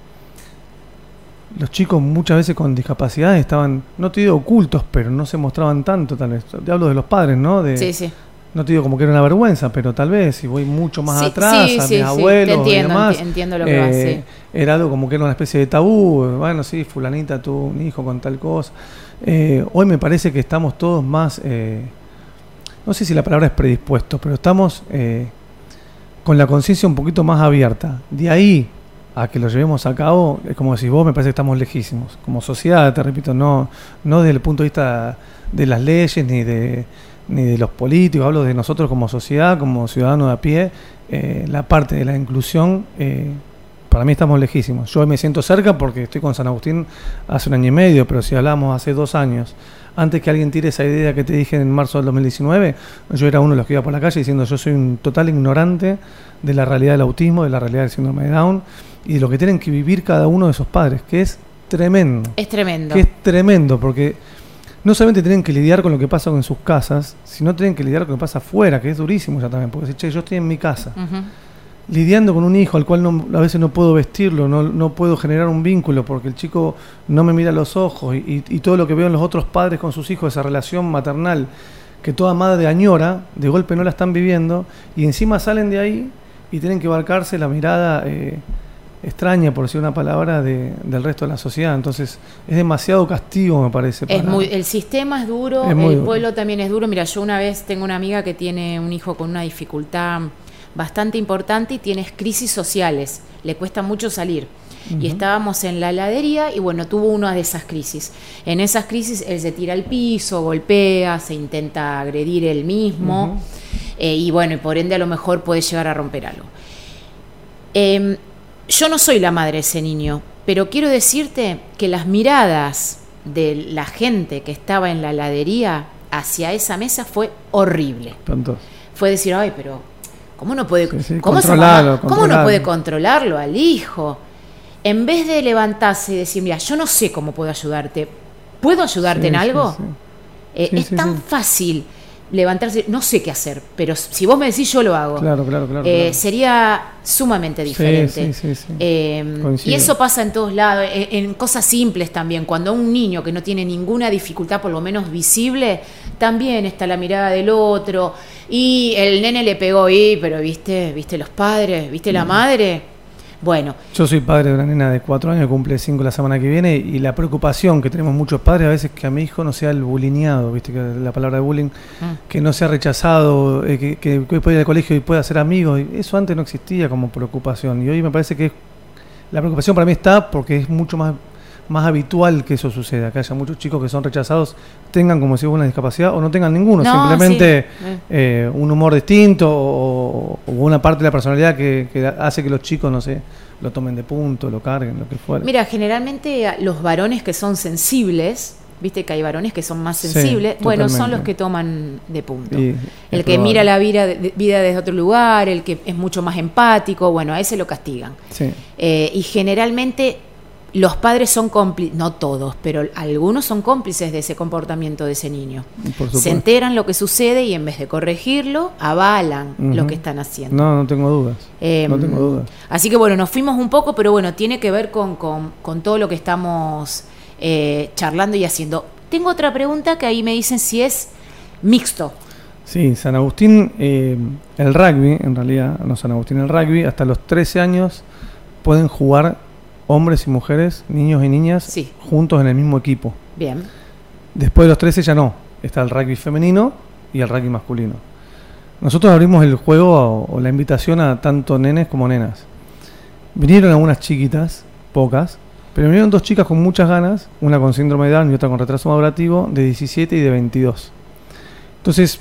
los chicos muchas veces con discapacidades estaban, no te digo ocultos, pero no se mostraban tanto tal vez. Te hablo de los padres, ¿no? De, Sí, sí. No te digo como que era una vergüenza, pero tal vez si voy mucho más Sí, atrás, sí, a mis sí, abuelos te entiendo, y demás, enti- entiendo lo que vas, eh, era algo como que era una especie de tabú. Bueno, sí, fulanita tuvo un hijo con tal cosa. Eh, hoy me parece que estamos todos más, eh, no sé si la palabra es predispuestos, pero estamos eh, con la conciencia un poquito más abierta. De ahí a que lo llevemos a cabo, como decís vos, me parece que estamos lejísimos. Como sociedad, te repito, no, no desde el punto de vista de las leyes ni de, ni de los políticos, hablo de nosotros como sociedad, como ciudadanos de a pie, eh, la parte de la inclusión, eh, para mí estamos lejísimos. Yo me siento cerca porque estoy con San Agustín hace un año y medio, pero si hablamos hace dos años, antes que alguien tire esa idea que te dije en marzo del 2019, yo era uno de los que iba por la calle diciendo yo soy un total ignorante de la realidad del autismo, de la realidad del síndrome de Down y de lo que tienen que vivir cada uno de esos padres, que es tremendo Es tremendo. que es tremendo, porque no solamente tienen que lidiar con lo que pasa en sus casas, sino tienen que lidiar con lo que pasa afuera, que es durísimo ya también, porque si, che, yo estoy en mi casa, lidiando con un hijo al cual no- a veces no puedo vestirlo, no, no puedo generar un vínculo porque el chico no me mira a los ojos y, y- y todo lo que veo en los otros padres con sus hijos, esa relación maternal que toda madre añora, de golpe no la están viviendo y encima salen de ahí y tienen que barcarse la mirada eh, extraña, por decir una palabra, de- del resto de la sociedad. Entonces es demasiado castigo, me parece. Es para- muy, el sistema es duro, Es el duro. pueblo también es duro. Mira, yo una vez tengo una amiga que tiene un hijo con una dificultad bastante importante y tiene crisis sociales, le cuesta mucho salir. Y estábamos en la heladería y bueno, tuvo una de esas crisis. En esas crisis él se tira al piso, golpea, se intenta agredir él mismo eh, y bueno, y por ende a lo mejor puede llegar a romper algo. Em, yo no soy la madre de ese niño, pero quiero decirte que las miradas de la gente que estaba en la heladería hacia esa mesa fue horrible. Espantoso. Fue decir, ay, pero ¿cómo no puede, Sí, sí, ¿cómo, mamá- cómo no controlalo". puede controlarlo al hijo? En vez de levantarse y decir, mira, yo no sé cómo puedo ayudarte, ¿puedo ayudarte Sí, en algo? Eh, es tan fácil levantarse, no sé qué hacer, pero si vos me decís, yo lo hago. Claro, claro, claro. Eh, claro. sería sumamente diferente. sí, sí, sí. Eh, Coincido. y eso pasa en todos lados, en, en cosas simples también. Cuando un niño que no tiene ninguna dificultad, por lo menos visible, también está la mirada del otro. Y el nene le pegó, y, pero viste, viste los padres, viste Mm. la madre. Bueno, Yo soy padre de una nena de cuatro años, cumple cinco la semana que viene, y la preocupación que tenemos muchos padres a veces es que a mi hijo no sea el bulineado, viste que la palabra de bullying, Mm. que no sea rechazado, eh, que, que pueda ir al colegio y pueda hacer amigos. y Eso antes no existía como preocupación, y hoy me parece que es- la preocupación para mí está porque es mucho más, más habitual que eso suceda, que haya muchos chicos que son rechazados, tengan como si fuera una discapacidad o no tengan ninguno, No, simplemente sí. Eh. un humor distinto o, o una parte de la personalidad que, que hace que los chicos, no sé, lo tomen de punto, lo carguen, lo que fuera. Mira, generalmente los varones que son sensibles, viste que hay varones que son más Sí, sensibles, bueno, son los que toman de punto. El que probable. mira la vida, de- vida desde otro lugar, el que es mucho más empático, bueno, a ese lo castigan. Sí, Eh, y generalmente los padres son cómplices, no todos, pero algunos son cómplices de ese comportamiento de ese niño. Se enteran lo que sucede y en vez de corregirlo, avalan lo que están haciendo. No, no tengo dudas. Eh, no tengo dudas. Así que bueno, nos fuimos un poco, pero bueno, tiene que ver con, con- con todo lo que estamos eh, charlando y haciendo. Tengo otra pregunta que ahí me dicen si es mixto. Sí, San Agustín, eh, el rugby, en realidad, no San Agustín, el rugby, hasta los 13 años pueden jugar hombres y mujeres, niños y niñas, Sí. juntos en el mismo equipo. Bien. Después de los 13 ya no. Está el rugby femenino y el rugby masculino. Nosotros abrimos el juego o, o la invitación a tanto nenes como nenas. Vinieron algunas chiquitas, pocas, pero vinieron dos chicas con muchas ganas, una con síndrome de Down y otra con retraso madurativo, de 17 y de 22. Entonces,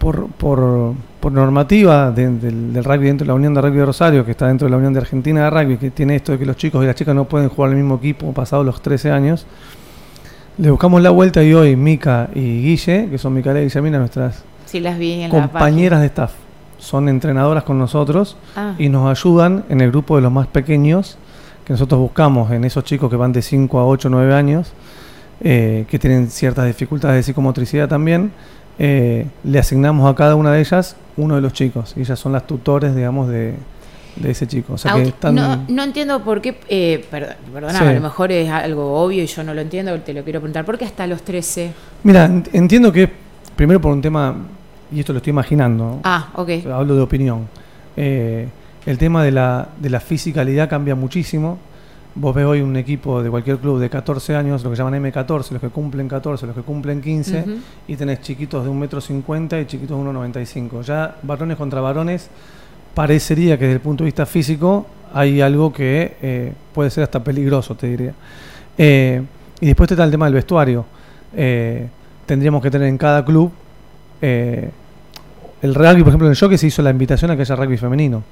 por, por, por normativa de- del, del rugby dentro de la Unión de Rugby de Rosario, que está dentro de la Unión de Argentina de Rugby, que tiene esto de que los chicos y las chicas no pueden jugar en el mismo equipo pasados los 13 años, le buscamos la vuelta y hoy Mica y Guille, que son Micaela y Guillermina, nuestras Sí, las vi en la compañeras de staff, son entrenadoras con nosotros. Ah, y nos ayudan en el grupo de los más pequeños, que nosotros buscamos en esos chicos que van de 5 a 8 o 9 años, eh, que tienen ciertas dificultades de psicomotricidad también, eh, le asignamos a cada una de ellas uno de los chicos, y ellas son las tutores, digamos, de, de ese chico. O sea que Aut- están... no, no entiendo por qué, eh, perd- perdona, Sí. a lo mejor es algo obvio y yo no lo entiendo, te lo quiero preguntar, ¿por qué hasta los 13? Mira, ent- entiendo que primero por un tema, y esto lo estoy imaginando. Ah, hablo de opinión. Eh, el tema de la, de la fisicalidad cambia muchísimo. Vos ves hoy un equipo de cualquier club de 14 años, lo que llaman M14, los que cumplen 14, los que cumplen 15, Ujú. y tenés chiquitos de 1,50 m y chiquitos de 1,95 Ya varones contra varones, parecería que desde el punto de vista físico hay algo que eh, puede ser hasta peligroso, te diría. Eh, y después está el tema del vestuario. Eh, tendríamos que tener en cada club eh, el rugby, por ejemplo, en el jockey se hizo la invitación a que haya rugby femenino.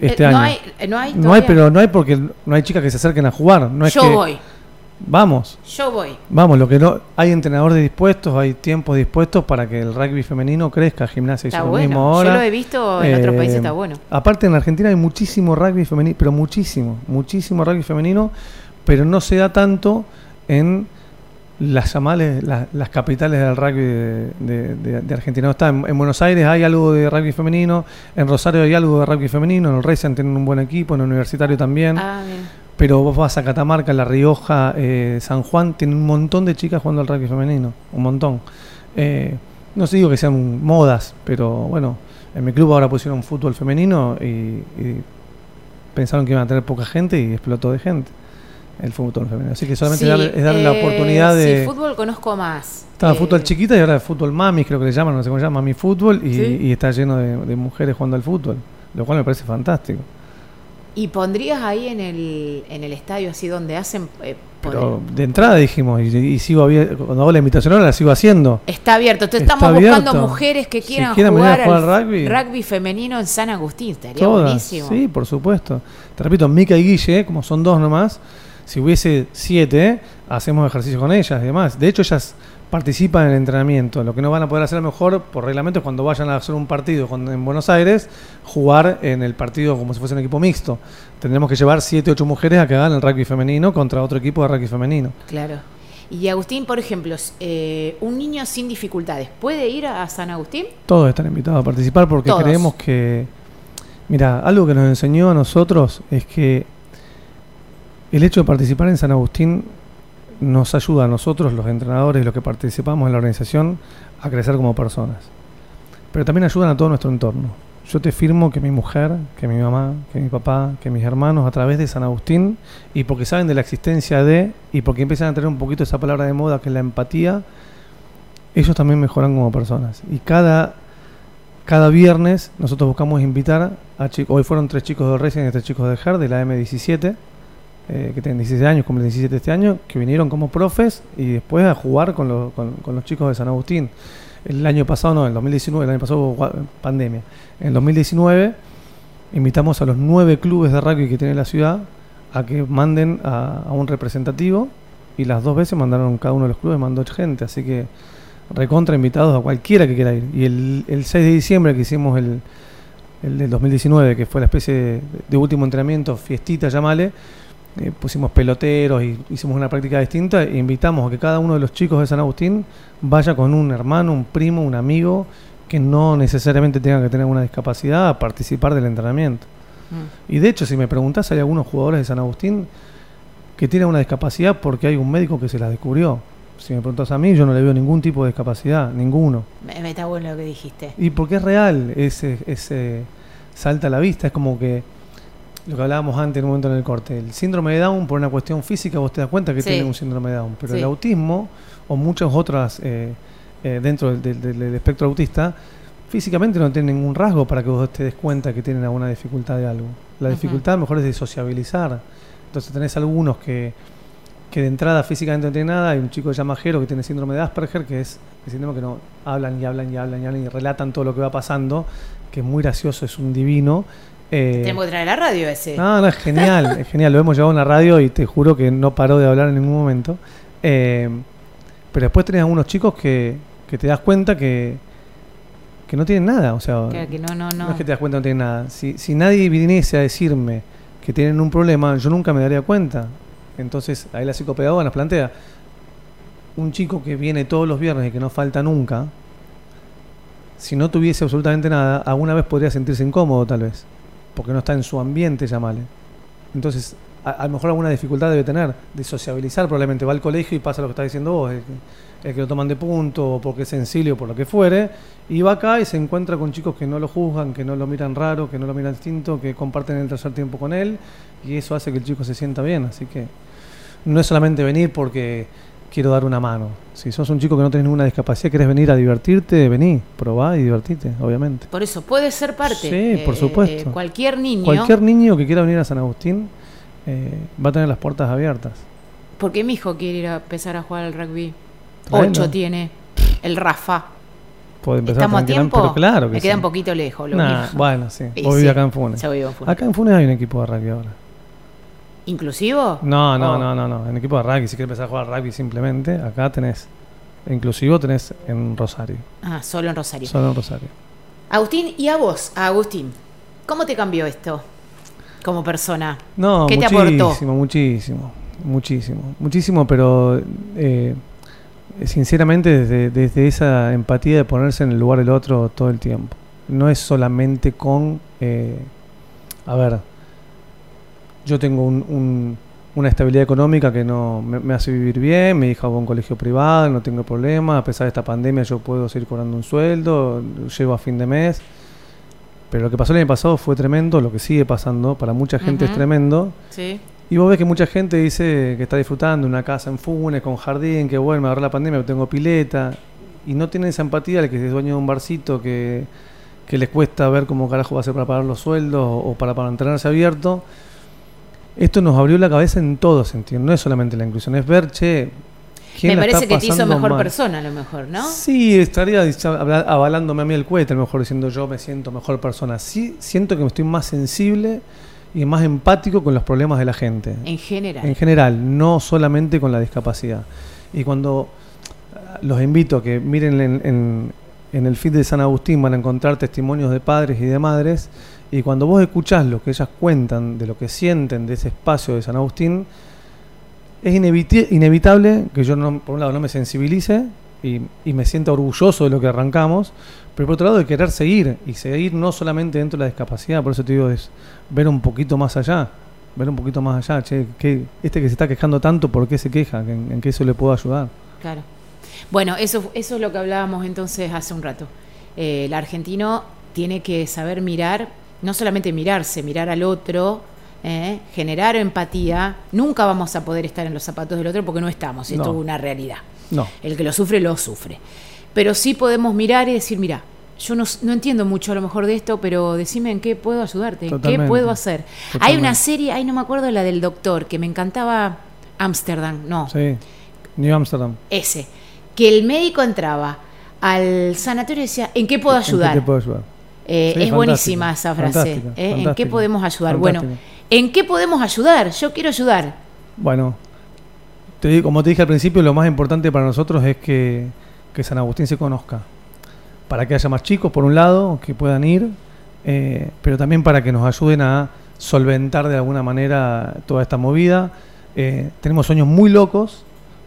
Este Eh, año. No hay, eh, no hay, No hay, pero no hay porque no hay chicas que se acerquen a jugar. No es yo que, voy, Vamos, yo voy. vamos, lo que no hay entrenadores dispuestos, hay tiempos dispuestos para que el rugby femenino crezca, gimnasia Está hizo lo mismo bueno. ahora. Yo lo he visto en otros Eh, países, está bueno. Aparte en Argentina hay muchísimo rugby femenino, pero muchísimo, muchísimo rugby femenino, pero no se da tanto en las llamales, la- las capitales del rugby de, de- de- de Argentina. Está en, en Buenos Aires hay algo de rugby femenino, en Rosario hay algo de rugby femenino, en el Racing tienen un buen equipo, en el Universitario también. Ah. Pero vos vas a Catamarca, La Rioja, eh, San Juan, tienen un montón de chicas jugando al rugby femenino, un montón. Eh, no sé digo que sean modas, pero bueno, en mi club ahora pusieron fútbol femenino y, y pensaron que iban a tener poca gente y explotó de gente el fútbol femenino. Así que solamente Sí, darle- es darle la eh, oportunidad de... Sí, fútbol conozco más. Estaba Eh, fútbol chiquita y ahora fútbol mamis, creo que le llaman, no sé cómo se llama, mami fútbol, y, Sí. y está lleno de, de mujeres jugando al fútbol, lo cual me parece fantástico. ¿Y pondrías ahí en el, en el estadio así donde hacen... eh, Pero de entrada dijimos, y, y sigo cuando hago la invitación ahora la sigo haciendo. Está abierto. Entonces estamos buscando mujeres que Si quieran venir a jugar, jugar al al rugby. femenino en San Agustín. Estaría Todas, buenísimo. sí, por supuesto. Te repito, Mica y Guille, como son dos nomás, si hubiese siete, hacemos ejercicio con ellas y demás. De hecho, ellas participan en el entrenamiento. Lo que no van a poder hacer a lo mejor por reglamento es cuando vayan a hacer un partido en Buenos Aires, jugar en el partido como si fuese un equipo mixto. Tendremos que llevar siete, ocho mujeres a que hagan el rugby femenino contra otro equipo de rugby femenino. Claro. Y Agustín, por ejemplo, eh, un niño sin dificultades, ¿puede ir a San Agustín? Todos están invitados a participar porque Todos. creemos que, mira, algo que nos enseñó a nosotros es que el hecho de participar en San Agustín nos ayuda a nosotros, los entrenadores los que participamos en la organización, a crecer como personas. Pero también ayudan a todo nuestro entorno. Yo te firmo que mi mujer, que mi mamá, que mi papá, que mis hermanos, a través de San Agustín, y porque saben de la existencia de, y porque empiezan a tener un poquito esa palabra de moda que es la empatía, ellos también mejoran como personas. Y cada, cada viernes nosotros buscamos invitar a chicos, hoy fueron tres chicos de Racing y tres chicos de GER, de la M17, eh, que tienen 16 años, cumplen 17 este año, que vinieron como profes y después a jugar con, los- con- con los chicos de San Agustín. El año pasado, no, el 2019, el año pasado hubo pandemia. En el 2019 invitamos a los nueve clubes de rugby que tiene la ciudad a que manden a, a un representativo y las dos veces mandaron cada uno de los clubes, mandó gente, así que recontra invitados a cualquiera que quiera ir. Y el, el 6 de diciembre que hicimos el, el del 2019, que fue la especie de, de último entrenamiento, fiestita, llamale, eh, pusimos peloteros y hicimos una práctica distinta e invitamos a que cada uno de los chicos de San Agustín vaya con un hermano, un primo, un amigo que no necesariamente tenga que tener una discapacidad a participar del entrenamiento. Mm. Y de hecho, si me preguntás, hay algunos jugadores de San Agustín que tienen una discapacidad porque hay un médico que se la descubrió. Si me preguntas a mí, yo no le veo ningún tipo de discapacidad, ninguno. Me, me está bueno lo que dijiste. Y porque es real, ese, ese salta a la vista, es como que lo que hablábamos antes en un momento en el corte, el síndrome de Down, por una cuestión física, vos te das cuenta que Sí. tiene un síndrome de Down, pero Sí. el autismo o muchas otras eh, eh, dentro del, del- del- del espectro autista, físicamente no tienen ningún rasgo para que vos te des cuenta que tienen alguna dificultad de algo. La dificultad mejor es de sociabilizar. Entonces tenés algunos que, que de entrada físicamente no tienen nada, hay un chico que se llama Jero que tiene síndrome de Asperger, que es el síndrome que no hablan y hablan y hablan y hablan y relatan todo lo que va pasando, que es muy gracioso, es un divino. Eh, Tenemos que traer la radio ese. no, no, es genial, es genial. Lo hemos llevado en la radio y te juro que no paró de hablar en ningún momento. Eh, pero después tenés algunos chicos que, que te das cuenta que, que no tienen nada. O sea, Claro que no, no, no. no es que te das cuenta que no tienen nada. Si, si nadie viniese a decirme que tienen un problema, yo nunca me daría cuenta. Entonces, ahí la psicopedagoga nos plantea, un chico que viene todos los viernes y que no falta nunca, si no tuviese absolutamente nada, alguna vez podría sentirse incómodo tal vez, porque no está en su ambiente, llamale. Entonces, a, lo mejor alguna dificultad debe tener de sociabilizar, probablemente va al colegio y pasa lo que estás diciendo vos, el, que- el que lo toman de punto o porque es sensible o por lo que fuere, y va acá y se encuentra con chicos que no lo juzgan, que no lo miran raro, que no lo miran distinto, que comparten el tercer tiempo con él, y eso hace que el chico se sienta bien. Así que no es solamente venir porque quiero dar una mano. Si sos un chico que no tenés ninguna discapacidad, querés venir a divertirte, vení, probá y divertite, obviamente. Por eso, puede ser parte. Sí, por supuesto. cualquier niño. Cualquier niño que quiera venir a San Agustín eh, va a tener las puertas abiertas. Porque mi hijo quiere ir a empezar a jugar al rugby. Ocho tiene. El Rafa. Puede empezar ¿Estamos a tiempo? pero claro que Me queda sí. un poquito lejos. Lo Nah, bueno, sí. Y Vos sí, vivís acá en Funes. Yo vivo en Funes. Acá en Funes hay un equipo de rugby ahora. ¿Inclusivo? No, no, Oh. no, no, no. En equipo de rugby, si quieres empezar a jugar rugby simplemente, acá tenés, inclusivo tenés en Rosario. Ah, solo en Rosario. Solo en Rosario. Agustín, y a vos, a Agustín, ¿cómo te cambió esto como persona? No, ¿Qué te muchísimo, aportó? muchísimo, muchísimo, muchísimo, pero eh, sinceramente desde, desde esa empatía de ponerse en el lugar del otro todo el tiempo. No es solamente con, eh, a ver, yo tengo un- un- una estabilidad económica que no me, me hace vivir bien, mi hija va a un colegio privado, no tengo problema, a pesar de esta pandemia yo puedo seguir cobrando un sueldo, llego a fin de mes. Pero lo que pasó el año pasado fue tremendo, lo que sigue pasando, para mucha gente es tremendo. Sí. Y vos ves que mucha gente dice que está disfrutando una casa en Funes, con jardín, que bueno, me agarró la pandemia, tengo pileta. Y no tienen esa empatía al que es dueño de un barcito que, que les cuesta ver cómo carajo va a ser para pagar los sueldos o, o para, para mantenerse abierto. Esto nos abrió la cabeza en todo sentido. No es solamente la inclusión, es ver, che, ¿quién Me parece que te hizo mejor mal? persona, a lo mejor, ¿no? Sí, estaría avalándome a mí el cohete, a lo mejor diciendo yo me siento mejor persona. Sí, siento que me estoy más sensible y más empático con los problemas de la gente. En general. En general, no solamente con la discapacidad. Y cuando ah, los invito a que miren en, en- en el feed de San Agustín, van a encontrar testimonios de padres y de madres. Y cuando vos escuchás lo que ellas cuentan de lo que sienten de ese espacio de San Agustín, es inevitable que yo, no, por un lado, no me sensibilice y, me sienta orgulloso de lo que arrancamos, pero por otro lado, de querer seguir y seguir no solamente dentro de la discapacidad, por eso te digo, es ver un poquito más allá, ver un poquito más allá, che, este que se está quejando tanto, ¿por qué se queja? ¿En, en qué eso le puedo ayudar? Claro. Bueno, eso, eso es lo que hablábamos entonces hace un rato. Eh, el argentino tiene que saber mirar, no solamente mirarse, mirar al otro, eh, generar empatía. Nunca vamos a poder estar en los zapatos del otro porque no estamos, esto No. es una realidad. No, El que lo sufre, lo sufre. Pero sí podemos mirar y decir, mira, yo no, no entiendo mucho a lo mejor de esto, pero decime en qué puedo ayudarte, en qué Totalmente. puedo hacer. Hay Totalmente. una serie, ay, no me acuerdo la del doctor, que me encantaba, Ámsterdam, no, sí. New Amsterdam. ese, que el médico entraba al sanatorio y decía, ¿en qué puedo ¿En qué ayudar? te puedo ayudar? Eh, Sí, es buenísima esa frase. fantástica, ¿eh? ¿En qué podemos ayudar? Bueno. ¿en qué podemos ayudar? Yo quiero ayudar. Bueno, te digo, como te dije al principio, lo más importante para nosotros es que, que San Agustín se conozca. Para que haya más chicos, por un lado, que puedan ir, eh, pero también para que nos ayuden a solventar de alguna manera toda esta movida. Eh, tenemos sueños muy locos,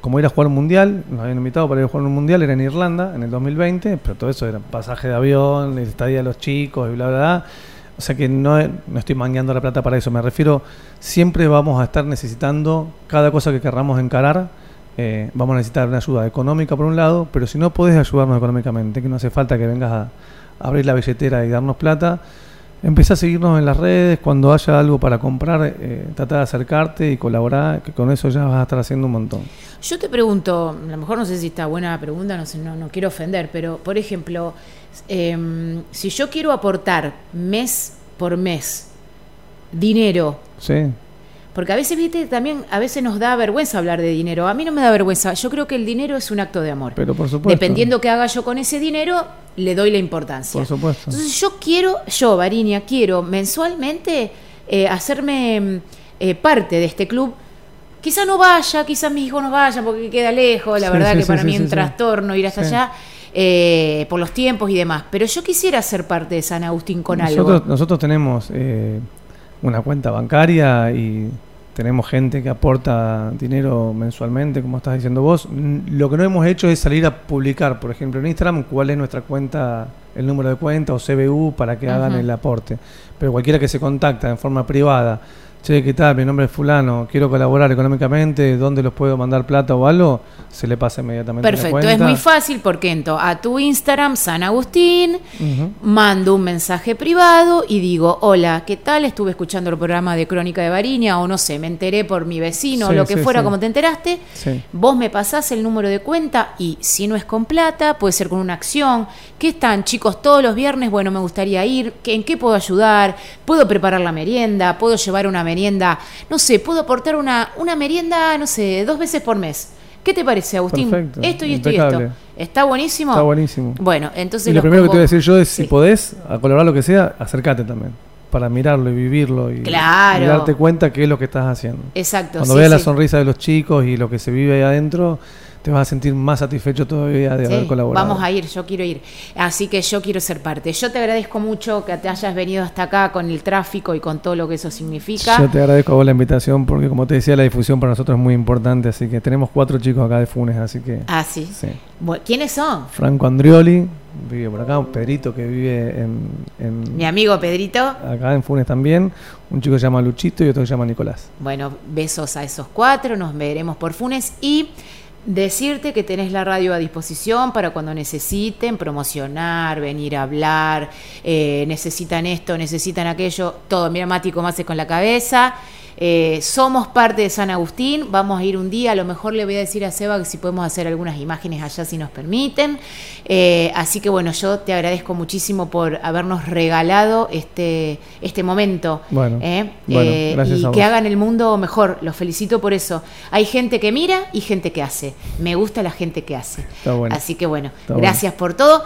como ir a jugar un mundial. Nos habían invitado para ir a jugar un mundial, era en Irlanda en el 2020, pero todo eso era pasaje de avión, estadía de los chicos y bla, bla, bla. O sea que no, estoy mangueando la plata para eso, me refiero, siempre vamos a estar necesitando cada cosa que querramos encarar, eh, vamos a necesitar una ayuda económica por un lado, pero si no podés ayudarnos económicamente, que no hace falta que vengas a abrir la billetera y darnos plata, empezá a seguirnos en las redes, cuando haya algo para comprar, eh, trata de acercarte y colaborar, que con eso ya vas a estar haciendo un montón. Yo te pregunto, a lo mejor no sé si está buena la pregunta, no sé, no, no quiero ofender, pero por ejemplo, em, si yo quiero aportar mes por mes dinero, Sí, porque a veces, viste, también a veces nos da vergüenza hablar de dinero. A mí no me da vergüenza. Yo creo que el dinero es un acto de amor. pero por supuesto. Dependiendo qué haga yo con ese dinero, le doy la importancia. Por supuesto. Entonces yo quiero, yo, Varinia, quiero mensualmente eh, hacerme mm, eh, parte de este club. Quizá no vaya, quizás mis hijos no vayan porque queda lejos, la Sí, verdad sí, que para sí, mí es un trastorno ir hasta allá eh, por los tiempos y demás. Pero yo quisiera ser parte de San Agustín con nosotros, algo. Nosotros tenemos eh, una cuenta bancaria y tenemos gente que aporta dinero mensualmente, como estás diciendo vos. Lo que no hemos hecho es salir a publicar, por ejemplo, en Instagram, cuál es nuestra cuenta, el número de cuenta o CBU para que hagan el aporte. Pero cualquiera que se contacta en forma privada, che, ¿qué tal? Mi nombre es fulano, quiero colaborar económicamente, ¿dónde los puedo mandar plata o algo? Se le pasa inmediatamente la Perfecto, es muy fácil porque entro a tu Instagram, San Agustín, mando un mensaje privado y digo, hola, ¿qué tal? Estuve escuchando el programa de Crónica de Variña o no sé, me enteré por mi vecino o lo que sí, fuera sí. como te enteraste. Vos me pasás el número de cuenta y si no es con plata, puede ser con una acción. ¿Qué están, chicos? Todos los viernes, bueno, me gustaría ir. ¿Qué- ¿En qué puedo ayudar? ¿Puedo preparar la merienda? ¿Puedo llevar una merienda? No sé, ¿puedo aportar una, una merienda, no sé, dos veces por mes? ¿Qué te parece, Agustín? Perfecto, esto y esto y esto. ¿Está buenísimo? Está buenísimo. Bueno, entonces Y lo primero que te voy a decir yo es, si podés, a colaborar lo que sea, acércate también. Para mirarlo y vivirlo y, Claro. y darte cuenta qué es lo que estás haciendo. Exacto. Cuando sí, veas la sonrisa de los chicos y lo que se vive ahí adentro, te vas a sentir más satisfecho todavía de Sí, haber colaborado. Vamos a ir, yo quiero ir. Así que yo quiero ser parte. Yo te agradezco mucho que te hayas venido hasta acá con el tráfico y con todo lo que eso significa. Yo te agradezco a vos la invitación porque como te decía la difusión para nosotros es muy importante, así que tenemos cuatro chicos acá de Funes, así que Ah, sí. sí. ¿Quiénes son? Franco Andrioli vive por acá, un Pedrito que vive en, en- Mi amigo Pedrito. acá en Funes también, un chico que se llama Luchito y otro que se llama Nicolás. Bueno, besos a esos cuatro, nos veremos por Funes y decirte que tenés la radio a disposición para cuando necesiten promocionar, venir a hablar, eh, necesitan esto, necesitan aquello, todo. Mira, Mati, cómo hace con la cabeza. Eh, somos parte de San Agustín, vamos a ir un día, a lo mejor le voy a decir a Seba que si podemos hacer algunas imágenes allá si nos permiten. Eh, así que bueno, yo te agradezco muchísimo por habernos regalado este, este momento. Bueno, ¿eh? bueno, Eh, gracias y a que vos. hagan el mundo mejor, los felicito por eso. Hay gente que mira y gente que hace. Me gusta la gente que hace. Está bueno. Así que bueno, Está bueno. gracias por todo.